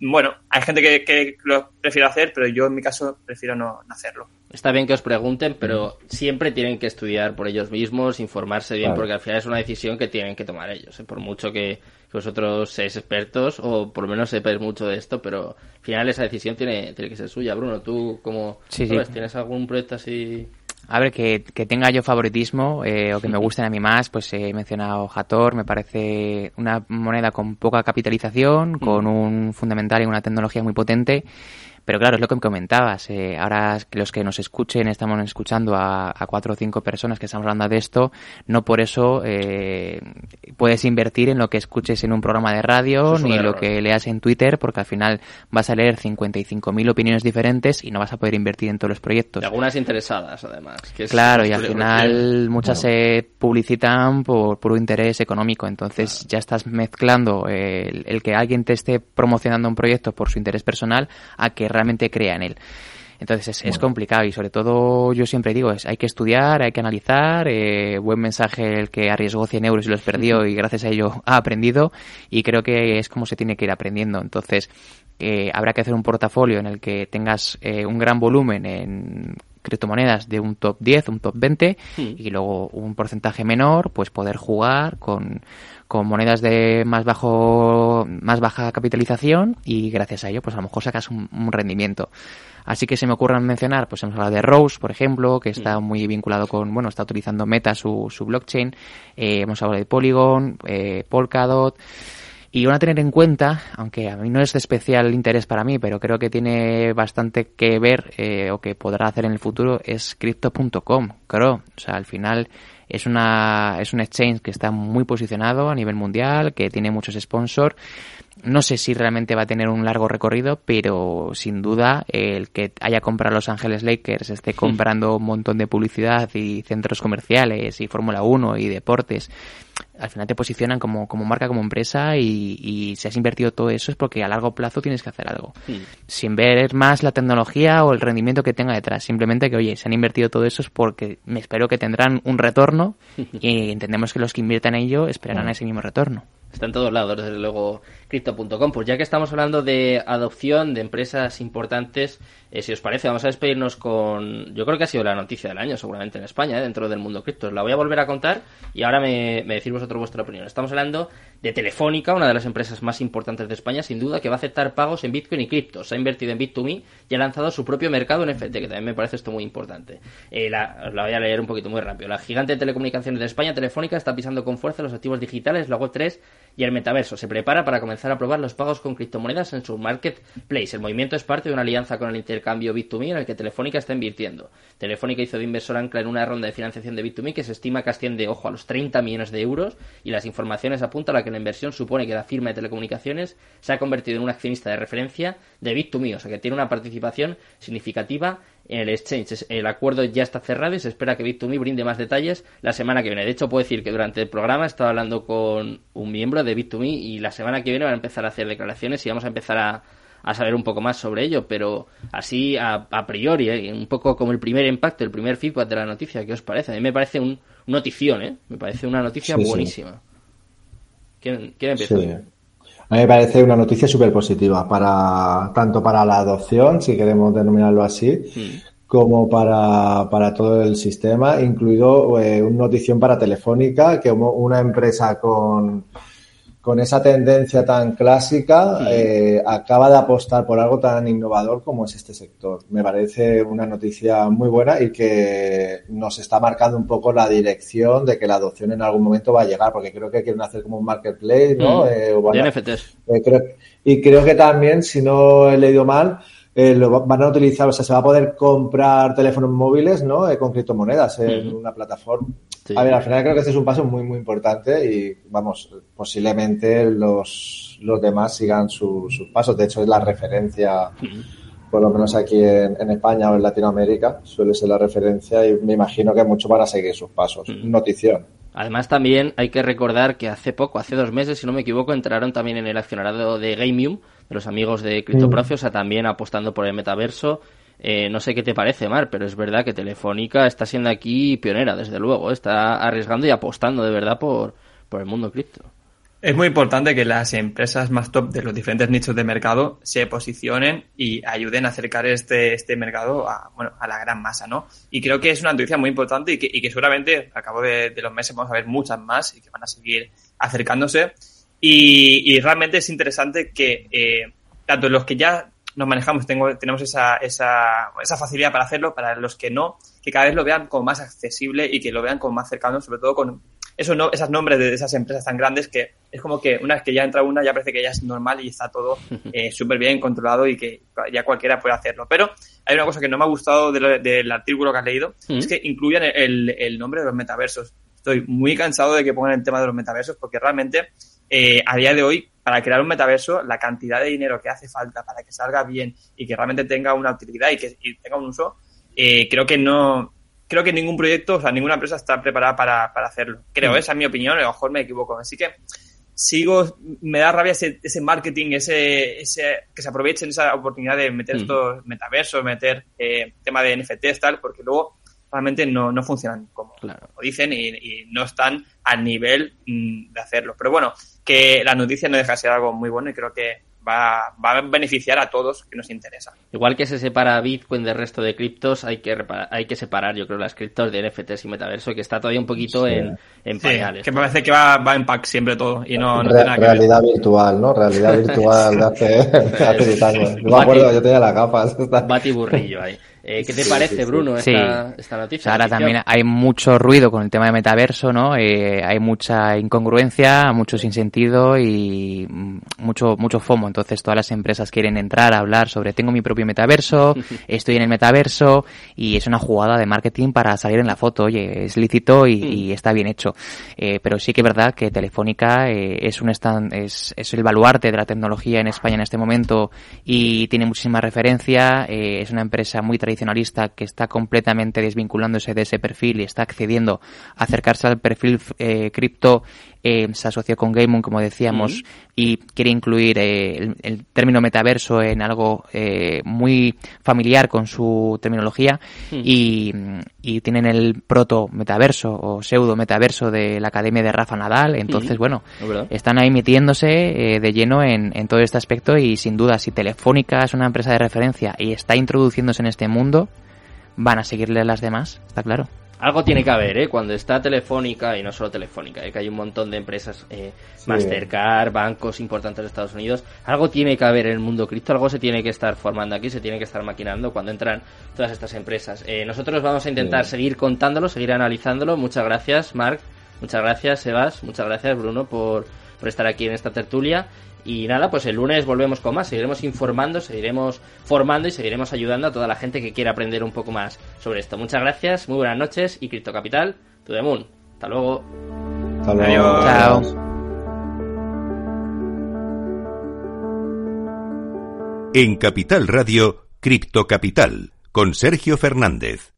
bueno, hay gente que, lo prefiere hacer, pero yo en mi caso prefiero no, hacerlo. Está bien que os pregunten, pero siempre tienen que estudiar por ellos mismos, informarse bien, porque al final es una decisión que tienen que tomar ellos. ¿eh? Por mucho que vosotros seáis expertos o por lo menos sepáis mucho de esto, pero al final esa decisión tiene, tiene que ser suya. Bruno, ¿tú cómo tienes algún proyecto así? A ver, que, que tenga yo favoritismo eh, o que me gusten a mí más, pues he mencionado Hator, me parece una moneda con poca capitalización, con un fundamental y una tecnología muy potente pero claro, es lo que me comentabas. Eh, ahora los que nos escuchen, estamos escuchando a, cuatro o cinco personas que estamos hablando de esto, no por eso eh, puedes invertir en lo que escuches en un programa de radio ni lo que leas en Twitter, porque al final vas a leer 55.000 opiniones diferentes y no vas a poder invertir en todos los proyectos. Y algunas interesadas, además. claro, y al final muchas se publicitan por puro interés económico. Entonces ya estás mezclando el, el, que alguien te esté promocionando un proyecto por su interés personal a que realmente crea en él. Entonces es, complicado y sobre todo yo siempre digo, es hay que estudiar, hay que analizar, eh, buen mensaje el que arriesgó 100 euros y los perdió y gracias a ello ha aprendido y creo que es como se tiene que ir aprendiendo. Entonces eh, habrá que hacer un portafolio en el que tengas eh, un gran volumen en criptomonedas de un top 10, un top 20 y luego un porcentaje menor, pues poder jugar con con monedas de más bajo, más baja capitalización y gracias a ello, pues a lo mejor sacas un, rendimiento. Así que se me ocurran mencionar, pues hemos hablado de Rose, por ejemplo, que está muy vinculado con, bueno, está utilizando Meta su, su blockchain. Eh, hemos hablado de Polygon, eh, Polkadot. Y van a tener en cuenta, aunque a mí no es de especial interés para mí, pero creo que tiene bastante que ver eh, o que podrá hacer en el futuro, es Crypto.com. Creo, o sea, al final es, una, es un exchange que está muy posicionado a nivel mundial, que tiene muchos sponsors. No sé si realmente va a tener un largo recorrido, pero sin duda el que haya comprado Los Ángeles Lakers, esté comprando un montón de publicidad y centros comerciales y Fórmula 1 y deportes al final te posicionan como, como marca, como empresa y, si has invertido todo eso es porque a largo plazo tienes que hacer algo. Sin ver más la tecnología o el rendimiento que tenga detrás. Simplemente que, oye, se han invertido todo eso es porque me espero que tendrán un retorno y entendemos que los que inviertan en ello esperarán ese mismo retorno. Está en todos lados, desde luego, crypto.com. Pues ya que estamos hablando de adopción de empresas importantes, eh, si os parece, vamos a despedirnos con. Yo creo que ha sido la noticia del año, seguramente en España, eh, dentro del mundo cripto. La voy a volver a contar y ahora me, me decís vosotros vuestra opinión. Estamos hablando de Telefónica, una de las empresas más importantes de España, sin duda, que va a aceptar pagos en Bitcoin y criptos. Ha invertido en Bit2Me y ha lanzado su propio mercado en FT, que también me parece esto muy importante. Eh, la, la voy a leer un poquito muy rápido. La gigante de telecomunicaciones de España, Telefónica, está pisando con fuerza los activos digitales, la Web3 y el metaverso. Se prepara para comenzar a probar los pagos con criptomonedas en su marketplace. El movimiento es parte de una alianza con el intercambio Bit2Me en el que Telefónica está invirtiendo. Telefónica hizo de inversor ancla en una ronda de financiación de Bit2Me que se estima que asciende, ojo, a los 30 millones de euros y las informaciones apuntan a que la inversión supone que la firma de telecomunicaciones se ha convertido en un accionista de referencia de Bit2Me, o sea que tiene una participación significativa en el exchange. El acuerdo ya está cerrado y se espera que Bit2Me brinde más detalles la semana que viene. De hecho, puedo decir que durante el programa he estado hablando con un miembro de Bit2Me y la semana que viene van a empezar a hacer declaraciones y vamos a empezar a, saber un poco más sobre ello, pero así a, priori, ¿eh? un poco como el primer impacto, el primer feedback de la noticia, ¿qué os parece? A mí me parece un notición, ¿eh? Me parece una noticia buenísima. ¿Quién, empieza? A mí me parece una noticia súper positiva para tanto para la adopción, si queremos denominarlo así, mm. como para, para, todo el sistema, incluido eh, una notición para Telefónica, que una empresa con con esa tendencia tan clásica, eh, acaba de apostar por algo tan innovador como es este sector. Me parece una noticia muy buena y que nos está marcando un poco la dirección de que la adopción en algún momento va a llegar, porque creo que quieren hacer como un marketplace, ¿no? Mm. Eh, NFTs. Eh, y creo que también, si no he leído mal, lo van a utilizar, o sea, se va a poder comprar teléfonos móviles, ¿no? con criptomonedas en una plataforma. A ver, al final creo que este es un paso muy, muy importante y, vamos, posiblemente los, los demás sigan sus pasos. De hecho, es la referencia, por lo menos aquí en, España o en Latinoamérica, suele ser la referencia y me imagino que muchos van a seguir sus pasos. Notición. Además, también hay que recordar que hace poco, hace dos meses, si no me equivoco, entraron también en el accionariado de Gamium, de los amigos de CryptoProfi, o sea, también apostando por el metaverso eh, no sé qué te parece, Mar, pero es verdad que Telefónica está siendo aquí pionera, desde luego. Está arriesgando y apostando de verdad por, por el mundo cripto. Es muy importante que las empresas más top de los diferentes nichos de mercado se posicionen y ayuden a acercar este, este mercado a, bueno, a la gran masa, ¿no? Y creo que es una noticia muy importante y que, y que seguramente a cabo de, los meses vamos a ver muchas más y que van a seguir acercándose. Y, y realmente es interesante que eh, tanto los que ya nos manejamos, tengo, tenemos esa, esa, esa facilidad para hacerlo, para los que no, que cada vez lo vean como más accesible y que lo vean como más cercano, sobre todo con esos, no, esos nombres de esas empresas tan grandes que es como que una vez que ya entra una ya parece que ya es normal y está todo eh, súper bien controlado y que ya cualquiera puede hacerlo. Pero hay una cosa que no me ha gustado del artículo que has leído, es que incluyan el, el nombre de los metaversos. Estoy muy cansado de que pongan el tema de los metaversos porque realmente eh, a día de hoy, para crear un metaverso, la cantidad de dinero que hace falta para que salga bien y que realmente tenga una utilidad y que tenga un uso, eh, creo que no, creo que ningún proyecto, o sea, ninguna empresa está preparada para, hacerlo. Creo, mm. esa es mi opinión, a lo mejor me equivoco. Así que sigo, me da rabia ese, ese marketing, ese, ese, que se aprovechen esa oportunidad de meter mm. estos metaversos, meter eh, tema de NFTs, tal, porque luego realmente no, no funcionan como dicen y, no están al nivel mm, de hacerlo. Pero bueno, que la noticia no deja de ser algo muy bueno y creo que va, va a beneficiar a todos que nos interesa. Igual que se separa Bitcoin del resto de criptos, hay que hay que separar, yo creo, las criptos de NFTs y metaverso, que está todavía un poquito en, en pañales. que parece que va, va en pack siempre todo y no, no Realidad virtual, ¿no? Realidad virtual de hace, hace 10 años. Yo me acuerdo, yo tenía las gafas. Batiburrillo ahí. Eh, ¿Qué te parece, Bruno, esta, esta noticia? Ahora también hay mucho ruido con el tema de metaverso, ¿no? Eh, hay mucha incongruencia, mucho sinsentido y mucho, mucho FOMO. Entonces todas las empresas quieren entrar a hablar sobre tengo mi propio metaverso, estoy en el metaverso y es una jugada de marketing para salir en la foto. Oye, es lícito y, mm. está bien hecho. Eh, pero sí que es verdad que Telefónica es un stand, es, es el baluarte de la tecnología en España en este momento y tiene muchísima referencia. es una empresa muy tradicional que está completamente desvinculándose de ese perfil y está accediendo a acercarse al perfil eh, cripto, eh, se asoció con Gameon, como decíamos, y quiere incluir eh, el, término metaverso en algo muy familiar con su terminología y, tienen el proto metaverso o pseudo metaverso de la Academia de Rafa Nadal. Entonces, bueno, están ahí metiéndose de lleno en, en todo este aspecto y sin duda, si Telefónica es una empresa de referencia y está introduciéndose en este mundo, van a seguirle las demás, está claro. Algo tiene que haber, ¿eh? Cuando está Telefónica, y no solo Telefónica, ¿eh? que hay un montón de empresas, eh, Mastercard, bancos importantes de Estados Unidos, algo tiene que haber en el mundo cripto, algo se tiene que estar formando aquí, se tiene que estar maquinando cuando entran todas estas empresas. Eh, nosotros vamos a intentar seguir contándolo, seguir analizándolo. Muchas gracias, Marc. Muchas gracias, Sebas. Muchas gracias, Bruno, por por estar aquí en esta tertulia. Y nada, pues el lunes volvemos con más, seguiremos informando, seguiremos formando y seguiremos ayudando a toda la gente que quiera aprender un poco más sobre esto. Muchas gracias, muy buenas noches y Cripto Capital, to the moon. Hasta luego. Hasta luego. Chao. En Capital Radio, Cripto Capital, con Sergio Fernández.